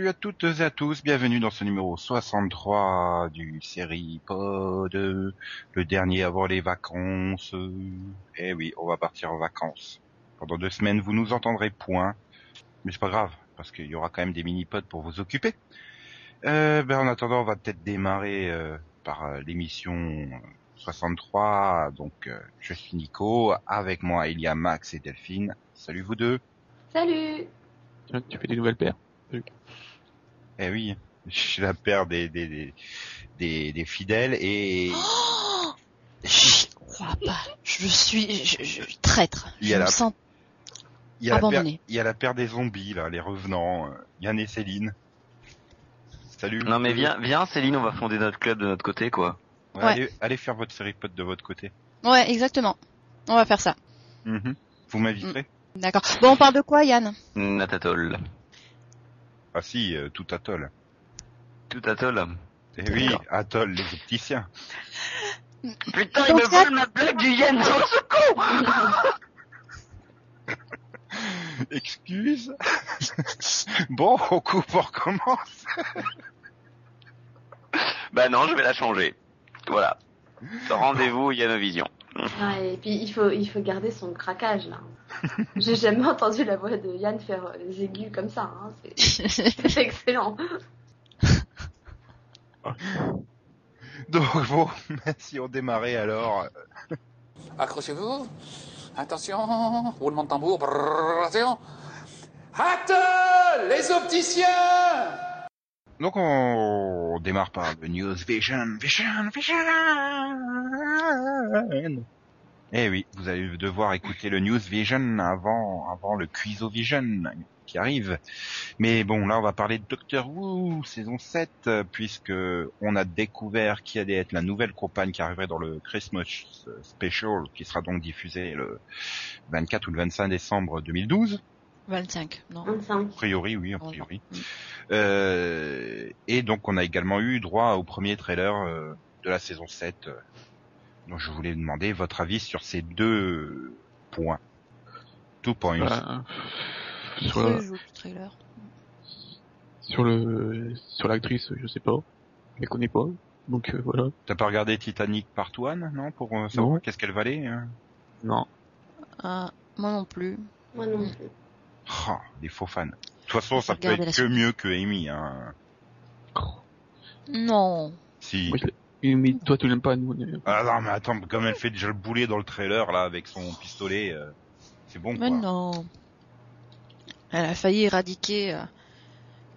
salut à toutes et à tous, bienvenue dans ce numéro 63 du série Pod, le dernier avant les vacances. Eh oui, on va partir en vacances. Pendant deux semaines, vous nous entendrez point, mais c'est pas grave, parce qu'il y aura quand même des mini-pods pour vous occuper. Euh, ben en attendant, on va peut-être démarrer euh, par euh, l'émission 63. Donc, euh, je suis Nico, avec moi il y a Max et Delphine. Salut vous deux. Salut tu fais des nouvelles paires? Eh oui, je suis la paire des des, des, des, des fidèles et Oh J'y crois pas. Je suis je, je- traître. Il y Je a me la- sens il y a la paire, abandonné. il y a la paire des zombies là, les revenants, Yann et Céline. Salut. Non mais viens, viens Céline, on va fonder notre club de notre côté quoi. Ouais, Ouais. Allez, allez faire votre série pote de votre côté. Ouais, exactement. On va faire ça. Mhm. Vous m'inviterez D'accord. Bon, on parle de quoi, Yann? Natatol. Ah si, euh, tout atoll. Tout atoll. Eh oui, atoll, les opticiens. Putain, il me vole ma blague du Yen, ce con Excuse. bon, au coup, on recommence. Bah non, je vais la changer. Voilà. Rendez-vous Yanovision. Ouais, et puis il faut, il faut garder son craquage là. J'ai jamais entendu la voix de Yann faire euh, les aigus comme ça. Hein. C'est c'est excellent. Donc bon, si on démarrait alors. Accrochez-vous. Attention. Roulement de tambour. Brrr, attention. Halte Les opticiens Donc on, démarre par le News Vision, Vision, Vision. Eh oui, vous allez devoir écouter le News Vision avant, avant le Quizo Vision qui arrive. Mais bon, là on va parler de Doctor Who saison 7 euh, puisque on a découvert qui allait être la nouvelle compagne qui arriverait dans le Christmas Special qui sera donc diffusé le 24 ou le 25 décembre 2012. 25, non 25. A priori, oui, a priori. non. Euh, et donc on a également eu droit au premier trailer euh, de la saison 7. euh. Donc je voulais demander votre avis sur ces deux points. Two points. Voilà. Je Sur, la- le trailer? sur le, sur l'actrice, je sais pas. Je la connais pas. Donc euh, voilà. T'as pas regardé Titanic Part 1, non, pour savoir qu'est-ce qu'elle valait hein? Non. Ah, moi non plus. Moi non plus. Des faux fans. De toute façon, ça peut être que suite. mieux que Amy. Hein. Non. Si. Mais, mais toi tu l'aimes pas, nous. Ah non, mais attends, comme elle fait déjà le boulet dans le trailer là avec son pistolet, euh, c'est bon Mais quoi. non. Elle a failli éradiquer euh,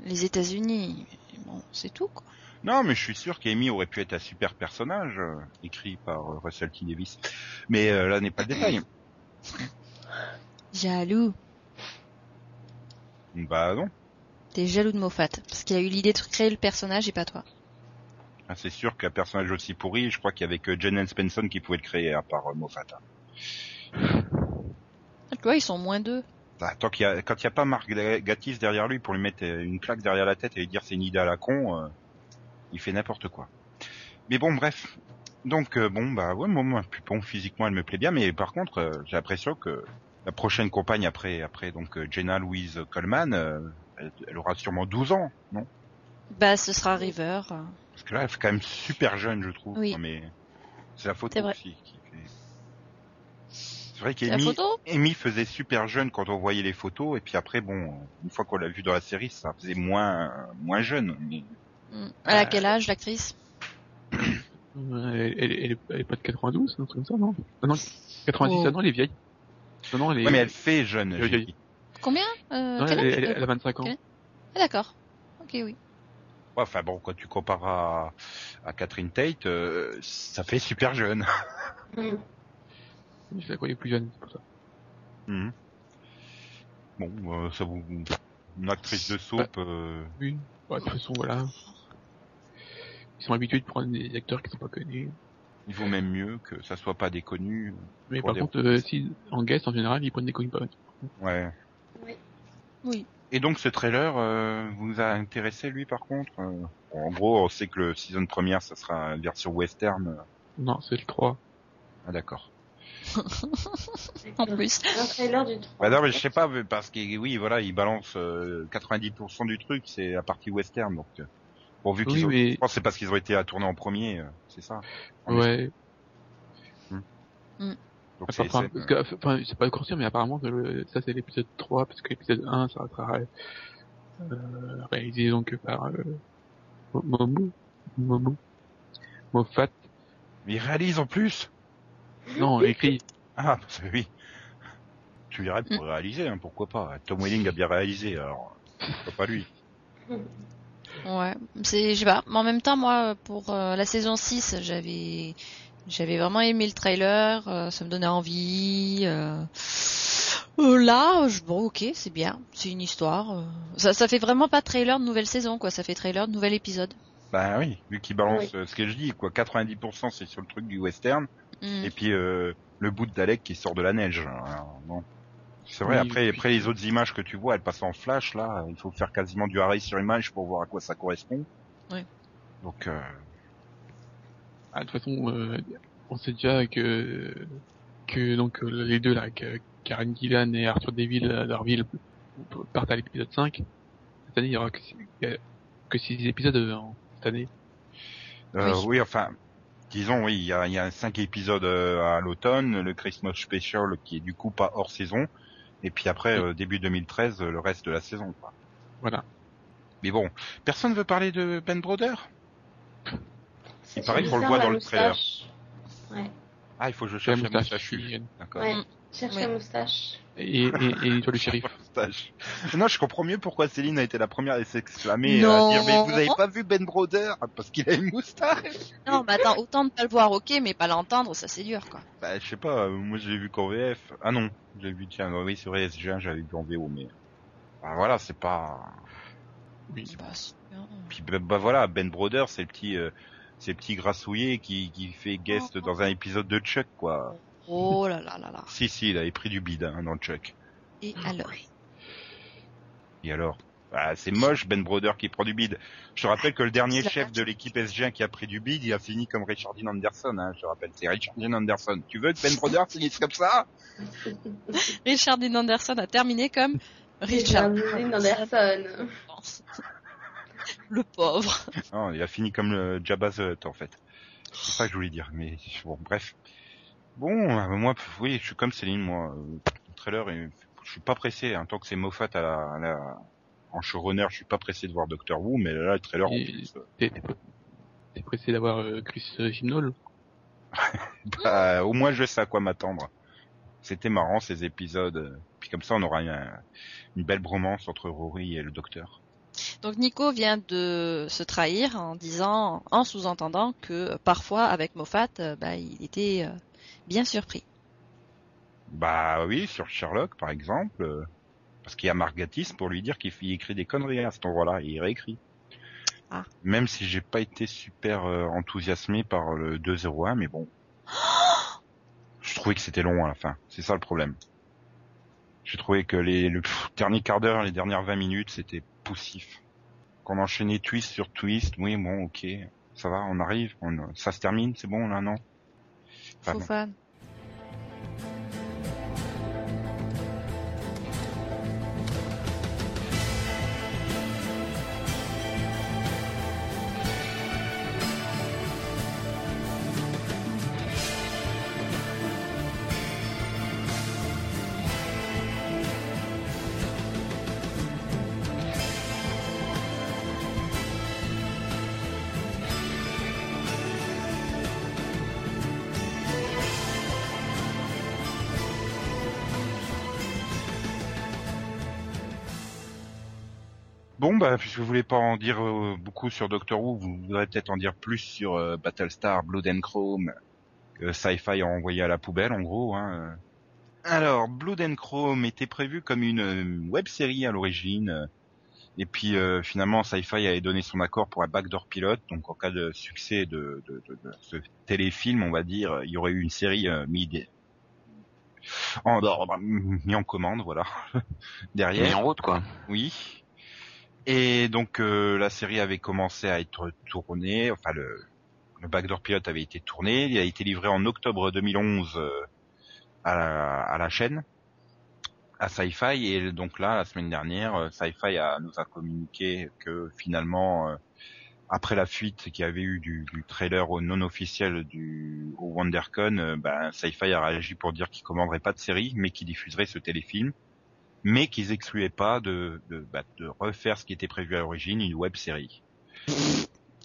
les États-Unis. Bon, c'est tout, quoi. Non, mais je suis sûr qu'Amy aurait pu être un super personnage, euh, écrit par Russell T. Davis. Mais euh, là n'est pas le détail. Jaloux. Bah non. T'es jaloux de Moffat. Parce qu'il a eu l'idée de créer le personnage et pas toi. Ah, c'est sûr qu'un personnage aussi pourri, je crois qu'il y avait que Jen Spencer qui pouvait le créer, à part euh, Moffat. hein. Tu vois, ils sont moins deux. Bah, tant qu'il y a, quand il n'y a pas Marc Gatiss derrière lui pour lui mettre euh, une claque derrière la tête et lui dire c'est une idée à la con, euh, il fait n'importe quoi. Mais bon, bref. Donc euh, bon, bah ouais, moi, moi, puis bon, physiquement elle me plaît bien, mais par contre, j'ai l'impression que la prochaine compagne après, après donc euh, Jenna Louise Coleman, euh, elle, elle aura sûrement 12 ans, non? Bah, ce sera River. Parce que là, elle fait quand même super jeune, je trouve. Oui. Non, mais c'est la photo aussi qui fait. C'est vrai qu'Amy Amy faisait super jeune quand on voyait les photos, et puis après, bon, une fois qu'on l'a vu dans la série, ça faisait moins moins jeune. Mais Hmm. Elle a Euh, quel âge, l'actrice? Euh, Elle, elle, elle, est- elle est pas de 92, un truc comme ça, non? Ah, Non, 90, Oh. ah non, elle est vieille. Non, non, elle est... ouais, mais elle fait jeune. Oui, j'ai oui. dit. Combien euh, non, elle, âge elle- elle a 25 ans. Ah, d'accord. Ok, oui. Ouais, enfin bon, quand tu compares à, à Catherine Tate, euh, ça fait super jeune. Mm. Je la croyais plus jeune, c'est pour ça. Mhm. Bon, euh, ça vous une actrice de soap. euh, Oui. Bah, de toute façon, voilà. Ils sont habitués de prendre des acteurs qui sont pas connus. Il vaut même mieux que ça soit pas des connus. Mais par des contre, euh, si, en guest, en général, ils prennent des connus pas. Ouais. Oui. Et donc ce trailer euh, vous a intéressé lui par contre Euh, En gros, on sait que le season première, ça sera une version western. Non, c'est le 3. Ah d'accord. En plus. Un trailer du 3. Bah non, mais je sais pas parce que oui, voilà, ils balancent euh, 90% du truc, c'est la partie western donc. Bon, vu qu'ils Oui, ont, mais- je pense que c'est parce qu'ils ont été à tourner en premier, euh, c'est ça. En Ouais. Donc Enfin, c'est- enfin, enfin, pas confirmé, mais apparemment, que le- ça c'est l'épisode 3, parce que l'épisode 1, ça sera euh, réalisé donc par euh, Mo- Momo, Momo, Moffat, Mais ils réalisent en plus. non, écrit, Ah, parce que oui. Tu dirais pour réaliser, hein, pourquoi pas. Tom Welling a bien réalisé, alors pourquoi pas lui? Ouais, c'est, je sais pas. Mais en même temps, moi, pour euh, la saison 6, j'avais, j'avais vraiment aimé le trailer, euh, ça me donnait envie. euh. Euh, là, je- bon, ok, c'est bien, c'est une histoire. euh. Ça, ça fait vraiment pas trailer de nouvelle saison, quoi. Ça fait trailer de nouvel épisode. Bah oui, vu qu'il balance ce que je dis, quoi. 90% c'est sur le truc du western, Hmm. et puis euh, le bout de Dalek qui sort de la neige. Alors, bon. C'est vrai, Oui, après, puis- après les autres images que tu vois, elles passent en flash, là, il faut faire quasiment du arrêt sur image pour voir à quoi ça correspond. Ouais. Donc, euh, ah, de toute façon, euh, on sait déjà que, que donc euh, les deux là, que Karen Gillan et Arthur Deville, euh, Darville, partent à l'épisode 5. Cette année, il y aura que, six- que 6 épisodes euh, en- cette année. euh, Oui. oui, enfin, disons, oui, il y a, y a cinq épisodes euh, à l'automne, le Christmas Special qui est du coup pas hors saison, et puis après, Oui. euh, début 2013, euh, le reste de la saison, quoi. Voilà. Mais bon, personne veut parler de Ben Broder? C'est Il paraît qu'on le voit dans le trailer. Ouais. Ah, il faut que je cherche la moustache. moustache. D'accord. Ouais. Cherche Ouais. la moustache. Et, et, et l'étoile du shérif. Moustache. Non, je comprends mieux pourquoi Céline a été la première à s'exclamer, Non. à dire mais vous avez pas vu Ben Broder? Parce qu'il a une moustache. Non, mais attends, autant ne pas le voir, ok, mais pas l'entendre, ça c'est dur, quoi. Bah, je sais pas, euh, moi je l'ai vu qu'en VF. Ah non, j'ai vu tiens, oui c'est vrai SG1 j'avais vu en VO mais bah voilà c'est pas. Oui. C'est pas sûr. Puis bah, bah, voilà Ben Broder c'est le petit euh, c'est le petit grassouillet qui qui fait guest dans un épisode de Chuck quoi. Oh là là là là. Si si il avait pris du bide hein, dans Chuck. Et alors Et alors? Bah, c'est moche Ben Broder qui prend du bide. Je te rappelle que le dernier chef de l'équipe SG1 qui a pris du bide, il a fini comme Richard Dean Anderson. Hein, je te rappelle, c'est Richard Dean Anderson. Tu veux que Ben Broder finisse comme ça? Richard Dean Anderson a terminé comme Richard Dean Anderson. Le pauvre. Non, il a fini comme le Jabba the Hutt, en fait. C'est ça que je voulais dire, mais bon, bref. Bon, euh, moi, oui, je suis comme Céline, moi. euh, Le trailer, euh, je suis pas pressé, hein, tant que c'est Moffat à la, à la- en showrunner, je suis pas pressé de voir Doctor Who, mais là, le trailer, en Et- plus, euh, T'es t'es pas- t'es pressé d'avoir euh, Chris Gimnall bah, au moins, je sais à quoi m'attendre. C'était marrant, ces épisodes. Puis comme ça, on aura une, une belle bromance entre Rory et le Docteur. Donc Nico vient de se trahir en disant, en sous-entendant que parfois avec Moffat, bah, il était euh, bien surpris. Bah oui, sur Sherlock, par exemple. euh, Parce qu'il y a Margatis pour lui dire qu'il écrit des conneries à cet endroit-là, et il réécrit. Ah. Même si j'ai pas été super euh, enthousiasmé par le 201, mais bon. Je trouvais que c'était long à la fin. C'est ça le problème. J'ai trouvé que les, le pff, dernier quart d'heure, les dernières 20 minutes, c'était poussif. Qu'on enchaînait twist sur twist, oui, bon, ok. Ça va, on arrive, on, ça se termine, c'est bon, là, non? Enfin, Faux bah, puisque vous voulez pas en dire euh, beaucoup sur Doctor Who, vous voudrez peut-être en dire plus sur euh, Battlestar, Blood and Chrome, que Sci-Fi a envoyé à la poubelle, en gros. Hein. euh. Alors, Blood and Chrome était prévu comme une euh, web-série à l'origine, euh, et puis euh, finalement, Sci-Fi avait donné son accord pour un backdoor pilote, donc en cas de succès de, de, de- de ce téléfilm, on va dire, il y aurait eu une série euh, mid en, en- mis en commande, voilà. Derrière. Mis en route, quoi. Oui. Et donc euh, la série avait commencé à être tournée, enfin le, le backdoor pilote avait été tourné, il a été livré en octobre 2011 euh, à, la, à la chaîne, à Sci-Fi, et donc là, la semaine dernière, euh, Sci-Fi a, nous a communiqué que finalement, euh, après la fuite qu'il y avait eu du, du trailer au non officiel du au WonderCon, euh, ben, Sci-Fi a réagi pour dire qu'il commanderait pas de série, mais qu'il diffuserait ce téléfilm mais qu'ils excluaient pas de, de, bah, de refaire ce qui était prévu à l'origine, une web série.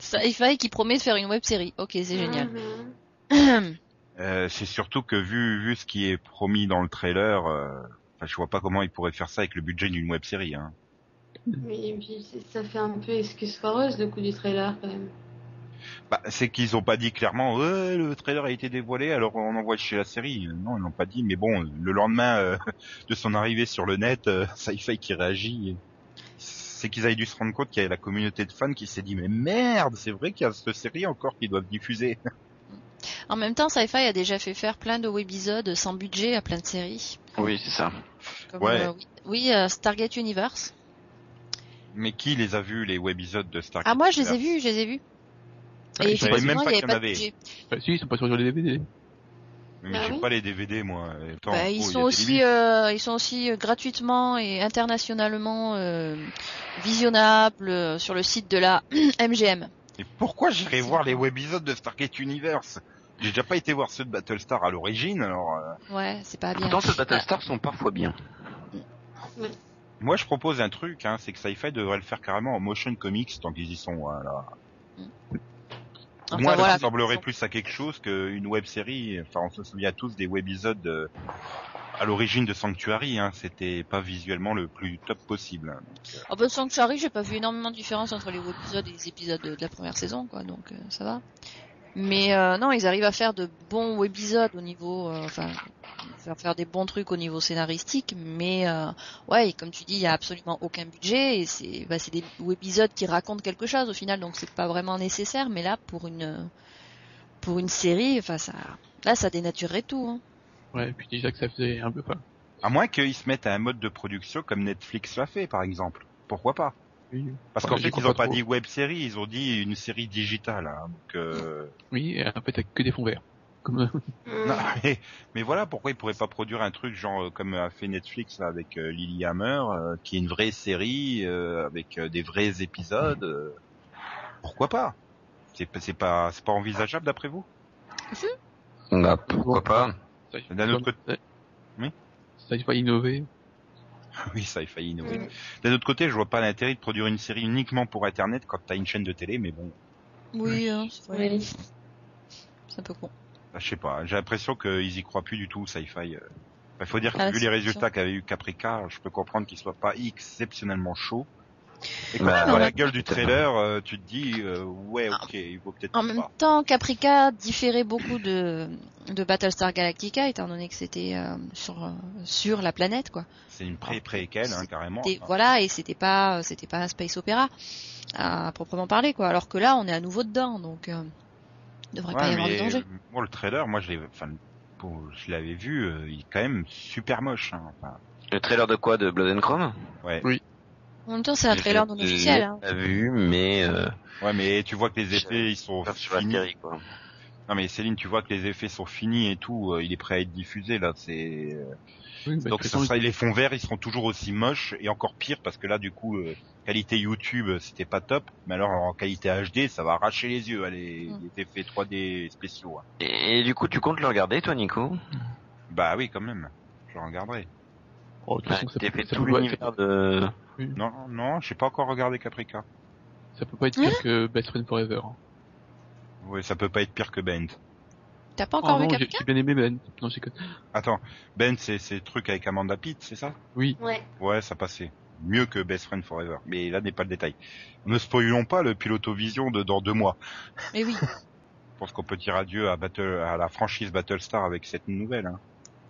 Sci-Fi qui promet de faire une web série. Ok, c'est génial. Mhm. Euh, c'est surtout que vu, vu ce qui est promis dans le trailer, euh, je vois pas comment ils pourraient faire ça avec le budget d'une web série. Hein. Oui, et puis ça fait un peu excuse foireuse le coup du trailer quand même. Bah, c'est qu'ils ont pas dit clairement, ouais, le trailer a été dévoilé, alors on envoie chez la série. Non, ils l'ont pas dit, mais bon, le lendemain euh, de son arrivée sur le net, euh, Sci-Fi qui réagit. C'est qu'ils avaient dû se rendre compte qu'il y avait la communauté de fans qui s'est dit, mais merde, c'est vrai qu'il y a cette série encore qu'ils doivent diffuser. En même temps, Sci-Fi a déjà fait faire plein de webisodes sans budget à plein de séries. Oui, c'est ça. Comme, Ouais. euh, oui, oui, euh, Stargate Universe. Mais qui les a vus, les webisodes de Star Ah moi, je les ai vus, je les ai vus. Et je savais même pas qu'il y en de avait. Bah, si, ils sont pas sur les DVD. Mais Ah j'ai oui pas les DVD, moi. Attends, Bah, oh, ils sont aussi, euh, ils sont aussi euh, gratuitement et internationalement euh, visionnables euh, sur le site de la MGM. Et pourquoi j'irais voir les webisodes de Stargate Universe? J'ai déjà pas été voir ceux de Battlestar à l'origine, alors... euh, Ouais, c'est pas bien. Pourtant, ces Battlestars sont parfois bien. Moi, je propose un truc, hein, c'est que Sci-Fi devrait le faire carrément en motion comics tant qu'ils y sont. Voilà. Enfin, Moi, voilà. ça semblerait plus à quelque chose qu'une web série. Enfin, on se souvient tous des webisodes euh, à l'origine de Sanctuary. Hein, C'était pas visuellement le plus top possible. hein. Oh, bah, Sanctuary, j'ai pas vu énormément de différence entre les webisodes et les épisodes de, de la première saison, quoi, donc euh, ça va. Mais euh, non, ils arrivent à faire de bons webisodes au niveau, euh, enfin, faire faire des bons trucs au niveau scénaristique, mais euh, ouais, et comme tu dis, il y a absolument aucun budget et c'est, bah, c'est des webisodes qui racontent quelque chose au final, donc c'est pas vraiment nécessaire. Mais là, pour une, pour une série, enfin ça, là, ça dénaturerait tout. Hein. Ouais, et puis déjà que ça faisait un peu pas. À moins qu'ils se mettent à un mode de production comme Netflix l'a fait, par exemple. Pourquoi pas? Oui, Parce qu'en fait, ils ont pas dit web série, ils ont dit une série digitale. Hein, donc, euh... oui, et en fait, t'as que des fonds verts. Comme, non, mais, mais voilà, pourquoi ils pourraient pas produire un truc genre euh, comme a fait Netflix là, avec euh, Lily Hammer, euh, qui est une vraie série euh, avec euh, des vrais épisodes. euh, pourquoi pas? C'est pas- c'est pas c'est pas envisageable d'après vous? Bah, pourquoi pas? Ça, D'un autre côté- ça- Oui. Ça, il faut innover. Oui, ça il failli innover. D'un autre côté, je vois pas l'intérêt de produire une série uniquement pour Internet quand t'as une chaîne de télé, mais bon, Oui, hein, c'est vrai. Oui. C'est un peu con. Bah, je sais pas. J'ai l'impression qu'ils y croient plus du tout, Sci-Fi. euh. Il faut dire que Ah, vu les résultats qu'avait eu Caprica, je peux comprendre qu'il soit pas exceptionnellement chaud. Et quand Bah, tu vois ouais. la gueule du trailer, euh, tu te dis, euh, ouais, ok, il vaut peut-être En pas. même temps, Caprica différait beaucoup de, de Battlestar Galactica, étant donné que c'était euh, sur, sur la planète, quoi. C'est une pré-préquelle, hein, carrément. Et voilà, et c'était pas, c'était pas un space opéra à proprement parler, quoi. Alors que là, on est à nouveau dedans, donc euh, il devrait pas y avoir de danger. euh, moi le trailer, moi je l'ai, enfin, pour- je l'avais vu, euh, il est quand même super moche. Hein, enfin, Le trailer de quoi? De Blood and Chrome? Ouais. Oui. En même temps, c'est un trailer non officiel. Hein. Pas vu, mais euh, ouais, mais tu vois que les effets ils sont finis. série, quoi. Non mais Céline, tu vois que les effets sont finis et tout, euh, il est prêt à être diffusé là. C'est euh, Oui, bah, donc de ça sera- les fonds verts, ils seront toujours aussi moches et encore pire parce que là du coup euh, qualité YouTube euh, c'était pas top, mais alors en qualité HD ça va arracher les yeux hein, les, Mm. les effets 3D spéciaux. hein. Et, du coup, tu comptes le regarder, toi, Nico? Bah oui quand même, je regarderai. oh, de peut, fait tout l'univers de... Non non, j'ai pas encore regardé Caprica. ça peut pas être pire que Best Friend Forever. hein. Ouais, ça peut pas être pire que Bent. T'as pas Oh encore vu j'ai bien aimé Ben. Non, j'ai que... Attends, Ben, c'est c'est le truc avec Amanda Pitt, c'est ça? Oui. Ouais. Ouais, ça passait. Mieux que Best Friend Forever. Mais là n'est pas le détail. Ne spoilons pas le pilotovision de dans deux mois. Mais oui. Je pense qu'on peut dire adieu à Battle, à la franchise Battlestar avec cette nouvelle. Hein.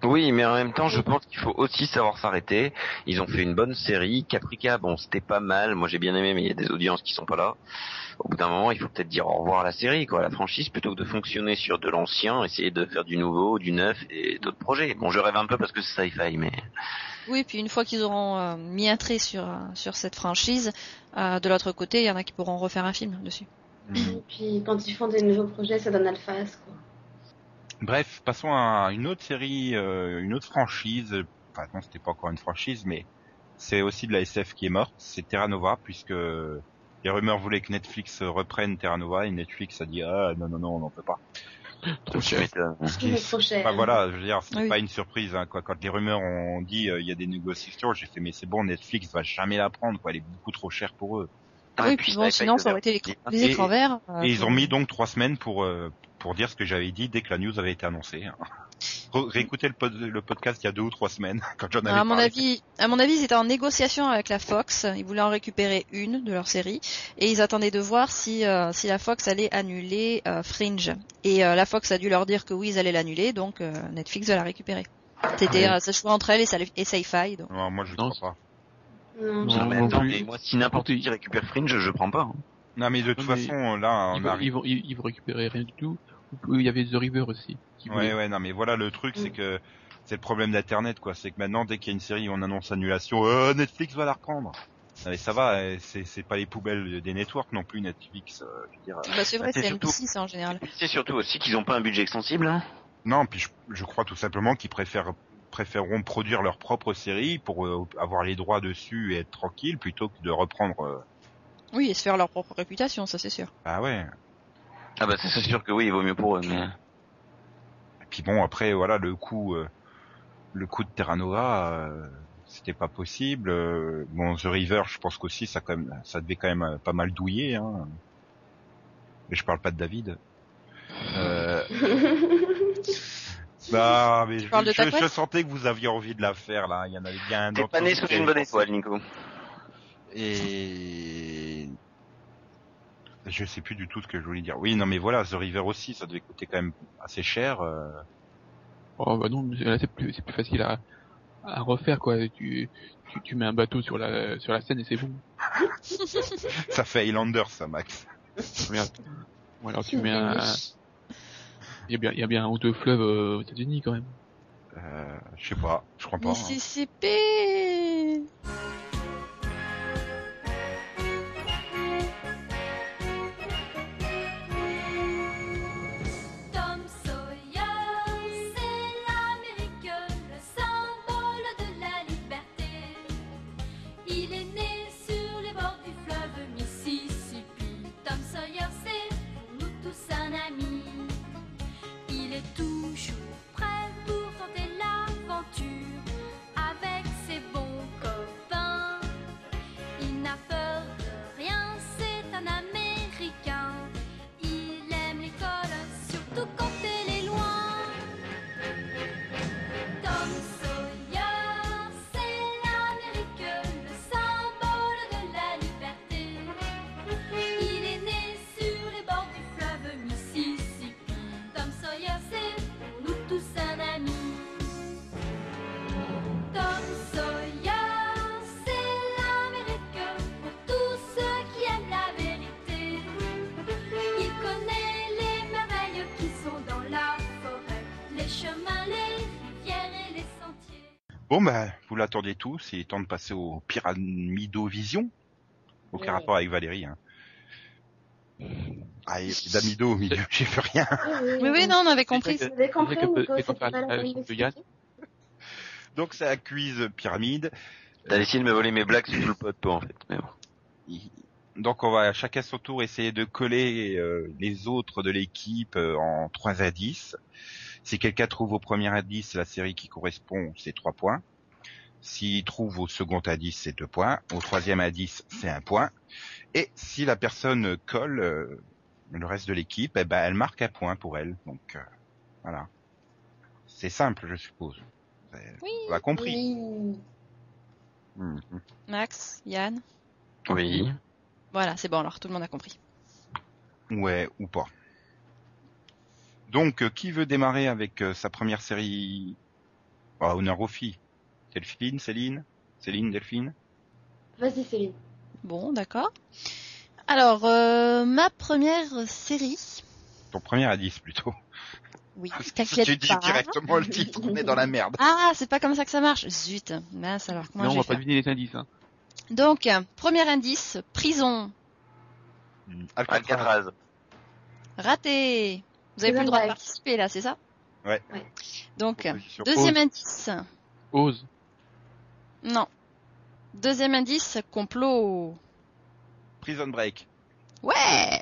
Oui, mais en même temps, je pense qu'il faut aussi savoir s'arrêter. Ils ont fait une bonne série. Caprica, bon, c'était pas mal. Moi, j'ai bien aimé, mais il y a des audiences qui sont pas là. Au bout d'un moment, il faut peut-être dire au revoir à la série, quoi, à la franchise, plutôt que de fonctionner sur de l'ancien, essayer de faire du nouveau, du neuf et d'autres projets. Bon, je rêve un peu parce que c'est sci-fi, mais Oui, puis une fois qu'ils auront euh, mis un trait sur, euh, sur cette franchise, euh, de l'autre côté, il y en a qui pourront refaire un film dessus. Et puis quand ils font des nouveaux projets, ça donne à le face, quoi. Bref, passons à une autre série, euh, une autre franchise. Enfin non, c'était pas encore une franchise, mais c'est aussi de la SF qui est morte. C'est Terra Nova, puisque les rumeurs voulaient que Netflix reprenne Terra Nova et Netflix a dit ah non non non on n'en peut pas. Trop cher. trop cher. Enfin, voilà, je veux dire, c'était Oui. pas une surprise hein, quoi. Quand les rumeurs ont dit euh, il y a des négociations, j'ai fait mais c'est bon, Netflix va jamais la prendre quoi. Elle est beaucoup trop chère pour eux. Ah, oui, et puis puis bon, sinon ça aurait été les, les Et- écrans verts. euh, Et ils ont mis donc trois semaines pour euh, pour dire ce que j'avais dit dès que la news avait été annoncée. Réécoutez le, pod- le podcast il y a deux ou trois semaines quand j'en avais à mon parlé. avis, à mon avis, ils étaient en négociation avec la Fox. Ils voulaient en récupérer une de leur série et ils attendaient de voir si euh, si la Fox allait annuler euh, Fringe. Et euh, la Fox a dû leur dire que oui, ils allaient l'annuler, donc euh, Netflix va la récupérer. C'était euh, ce choix entre elle et, et Sci-Fi. Donc. Non, moi je Non, crois pas. Non, Non, mais non attends, plus. mais moi, si n'importe qui récupère Fringe, je prends pas. hein. Non mais de toute façon là Ils vont, arrive. ils, vont, ils, vont récupérer rien du tout. Il y avait The River aussi. Ouais voulait- ouais non mais voilà le truc c'est Mm. que c'est le problème d'internet quoi. C'est que maintenant dès qu'il y a une série on annonce annulation, euh, Netflix va la reprendre. Non, mais ça va, euh, c'est c'est pas les poubelles des networks non plus Netflix. euh, je veux dire. Bah, c'est vrai, c'est c'est surtout- NBC ça en général. C'est surtout aussi qu'ils ont pas un budget extensible. Hein. Non puis je, je crois tout simplement qu'ils préfèrent préféreront produire leur propre série pour euh, avoir les droits dessus et être tranquille plutôt que de reprendre. Oui, et se faire leur propre réputation, ça c'est sûr. Ah ouais. Ah bah c'est sûr que oui, il vaut mieux pour eux. Mais... Et puis bon, après, voilà, le coup, euh, le coup de Terra Nova, euh, c'était pas possible. Euh, bon, The River, je pense qu'aussi, ça quand même, ça devait quand même euh, pas mal douiller. Hein. Mais je parle pas de David. Euh, bah, mais je, sentais que vous aviez envie de la faire là. Il y en avait bien un T'es pas né sous une bonne étoile, Nico. Et je sais plus du tout ce que je voulais dire. Oui, non, mais voilà, The River aussi, ça devait coûter quand même assez cher. euh. Oh bah non, mais là c'est plus, facile à, à refaire quoi. Tu, tu, tu mets un bateau sur la, sur la scène et c'est bon. Ça fait Highlander, ça, Max. Regarde. Ou alors tu mets un, il y a bien, il y a bien un ou deux fleuves euh, aux États-Unis quand même. Euh, je sais pas, je crois pas. hein. Vous l'attendiez tous, il est temps de passer au Pyramidovision. Aucun Oui. rapport avec Valérie, hein. Ah, il y a d'Amido au milieu, j'ai fait rien. Oui, oui, non, on avait compris. C'est la la de. Donc, c'est un quiz pyramide. T'as essayé de me voler mes blagues sur tout le pod, toi, en fait. Mais bon. Il- Donc, on va chacun son tour essayer de coller euh, les autres de l'équipe euh, en trois indices. Si quelqu'un trouve au premier indice la série qui correspond, c'est trois points. S'il trouve au second indice, c'est deux points. Au troisième indice, c'est un point. Et si la personne colle euh, le reste de l'équipe, eh ben, elle marque un point pour elle. Donc, euh, voilà. C'est simple, je suppose. Vous avez- Oui. vous avez compris. Oui. Mhm. Max, Yann? Oui. Voilà, c'est bon alors, tout le monde a compris. Ouais, ou pas. Donc, euh, qui veut démarrer avec euh, sa première série? Oh, honneur aux filles. Delphine, Céline Céline, Delphine Vas-y, Céline. Bon, d'accord. Alors, euh, ma première série. Ton premier indice plutôt. Oui, Si tu dis pas. directement le titre, on est dans la merde. Ah, c'est pas comme ça que ça marche. Zut. Mince, alors comment non, on va pas deviner les indices. Hein. Donc, premier indice, prison. Hmm, Alcatraz. Raté. Vous avez plus le droit de participer là, c'est ça? Ouais. Ouais. Donc, deuxième indice. Ose. Non. Deuxième indice, complot. Prison Break. Ouais.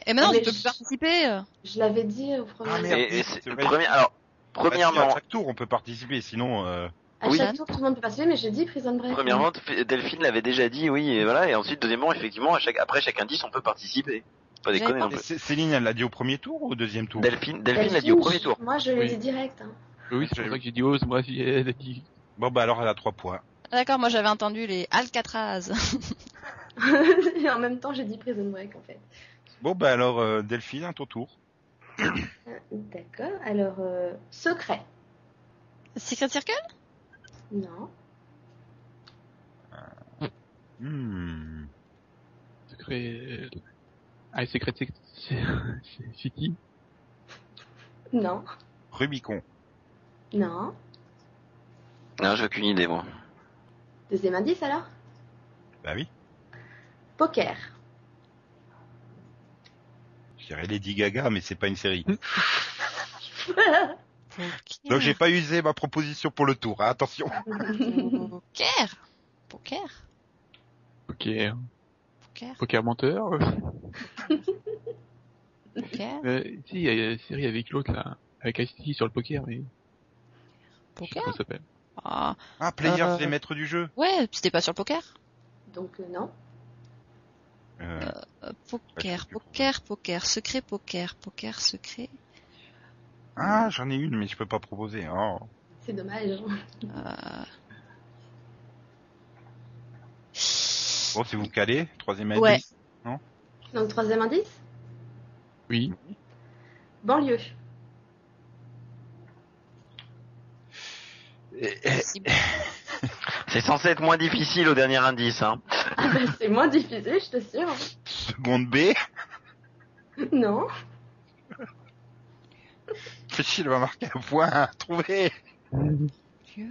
Et maintenant, Mais tu peux je- plus participer. euh. Je l'avais dit au premier. Ah, merde. Et, et c'est c'est- vrai. premier, alors, Bah, si, à premièrement, chaque tour, on peut participer, sinon... Euh... À Oui. chaque tour, tout le monde peut participer, mais j'ai dit Prison Break. premièrement, Delphine l'avait déjà dit, oui, et voilà, et ensuite, deuxièmement, effectivement, à chaque, après chaque indice, on peut participer. Pas J'avais déconner pas- non plus. C- Céline, elle l'a dit au premier tour ou au deuxième tour? Delphine, Delphine l'a dit au premier tour. Moi, je l'ai Oui. dit direct. Hein. Oui, c'est pour ça que j'ai dit si elle a dit. Bon, bah alors elle a trois points. D'accord, moi j'avais entendu les Alcatraz. Et en même temps, j'ai dit Prison Break, en fait. Bon, bah alors, euh, Delphine, à ton tour. Euh, D'accord. Alors, euh, secret. Secret Circle? Non. Hmm. Secret. Ah, Secret Sec- City? Non. Rubicon. Non. Non, j'ai aucune idée, moi. Deuxième indice, alors? Bah oui. Poker. Je dirais Lady Gaga, mais c'est pas une série. Poker. Donc j'ai pas usé ma proposition pour le tour, hein, attention. Poker. Poker. Poker. Poker. Poker menteur. Poker. Euh, si, il y a une série avec l'autre, là. Avec Ice-T sur le poker, mais. Je sais pas Poker. comment ça s'appelle. Ah, Ah, Players, Euh, les maîtres du jeu. ouais, c'était pas sur le poker? Donc, euh, non. Euh, Euh, poker, poker, poker, secret poker, poker, secret. Ah, j'en ai une, mais je peux pas proposer. Oh. C'est dommage. Euh... Bon, si vous calez, troisième indice. Ouais. Donc, troisième indice? Oui. Banlieue. Eh, eh, possible. C'est censé être moins difficile au dernier indice, hein. Ah bah, c'est moins difficile, je t'assure. seconde B. Non. Fichi, il va marquer un point. Trouvé. Dieu.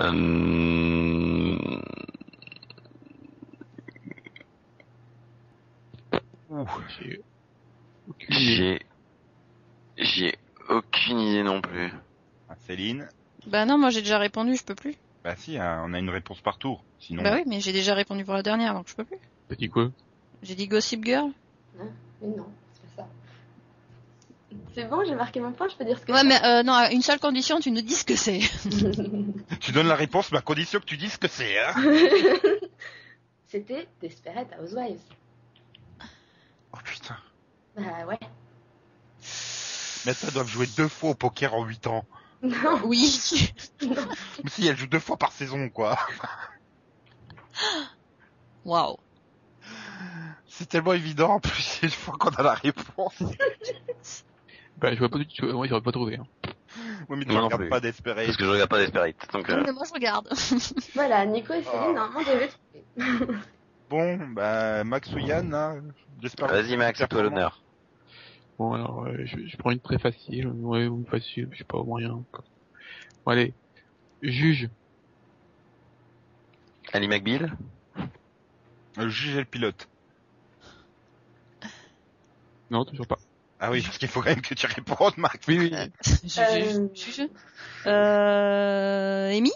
Euh... J'ai, j'ai aucune idée non plus. Ah, Céline. Bah non, moi j'ai déjà répondu, je peux plus. Bah si, hein, on a une réponse par tour. Sinon. Bah oui, mais j'ai déjà répondu pour la dernière, donc je peux plus. T'as dit quoi J'ai dit Gossip Girl. Mais non, c'est pas ça. C'est bon, j'ai marqué mon point, je peux dire ce que Ouais, mais euh, non, à une seule condition, tu nous dis ce que c'est. Tu donnes la réponse, mais à condition que tu dises ce que c'est, hein. C'était Desperate Housewives. Oh putain. Bah ouais. Mais ça doivent jouer deux fois au poker en huit ans. Non, Oui. Mais si, elle joue deux fois par saison, quoi. Waouh. C'est tellement évident, en plus, une fois qu'on a la réponse. Bah, je vois pas du tout. Moi, j'aurais pas trouvé. Hein. Oui, mais tu Moi non regardes plus. pas Desperate. Parce que je regarde pas Desperate. Donc, euh, Mais moi je regarde. voilà, Nico et Céline, Oh. normalement, j'avais trouvé. Bon, bah, Max ou Yann, hein, j'espère. vas-y Max, à toi l'honneur. Bon, alors, euh, je, je prends une très facile. Ouais, ou une facile, je sais pas, au moyen. quoi. Bon, allez. Juge. Ali McBeal Euh, Juger le pilote. Non, toujours pas. Ah oui, parce qu'il faut quand même que tu répondes, Max. Oui, oui. Juge. Euh, Juge. Euh... Amy?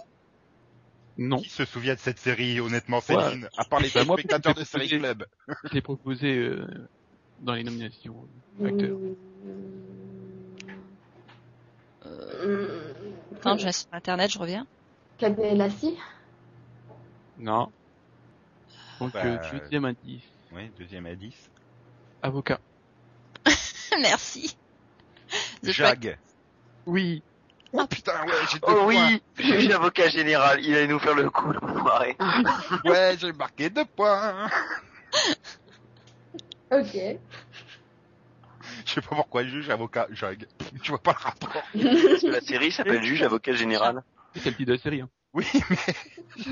Non. Qui se souvient de cette série, honnêtement, Ouais. Céline À part les Bah, spectateurs de série club. Je l'ai proposé euh, dans les nominations. Acteur. Euh, Attends, je reste sur internet, je reviens. Cadet Lassie Non. Donc, Bah, euh, deuxième indice. Oui, deuxième indice. Avocat. Merci. The Jag. Oui. Oh putain, ouais, j'ai deux Oh points. oui, juge avocat général, il allait nous faire le coup, l'enfoiré. Ouais, j'ai marqué deux points. Ok. Je sais pas pourquoi juge, avocat, jag. Tu vois pas le rapport. Parce que la série s'appelle Juge Avocat Général. C'est le titre de la série. Hein. Oui, mais je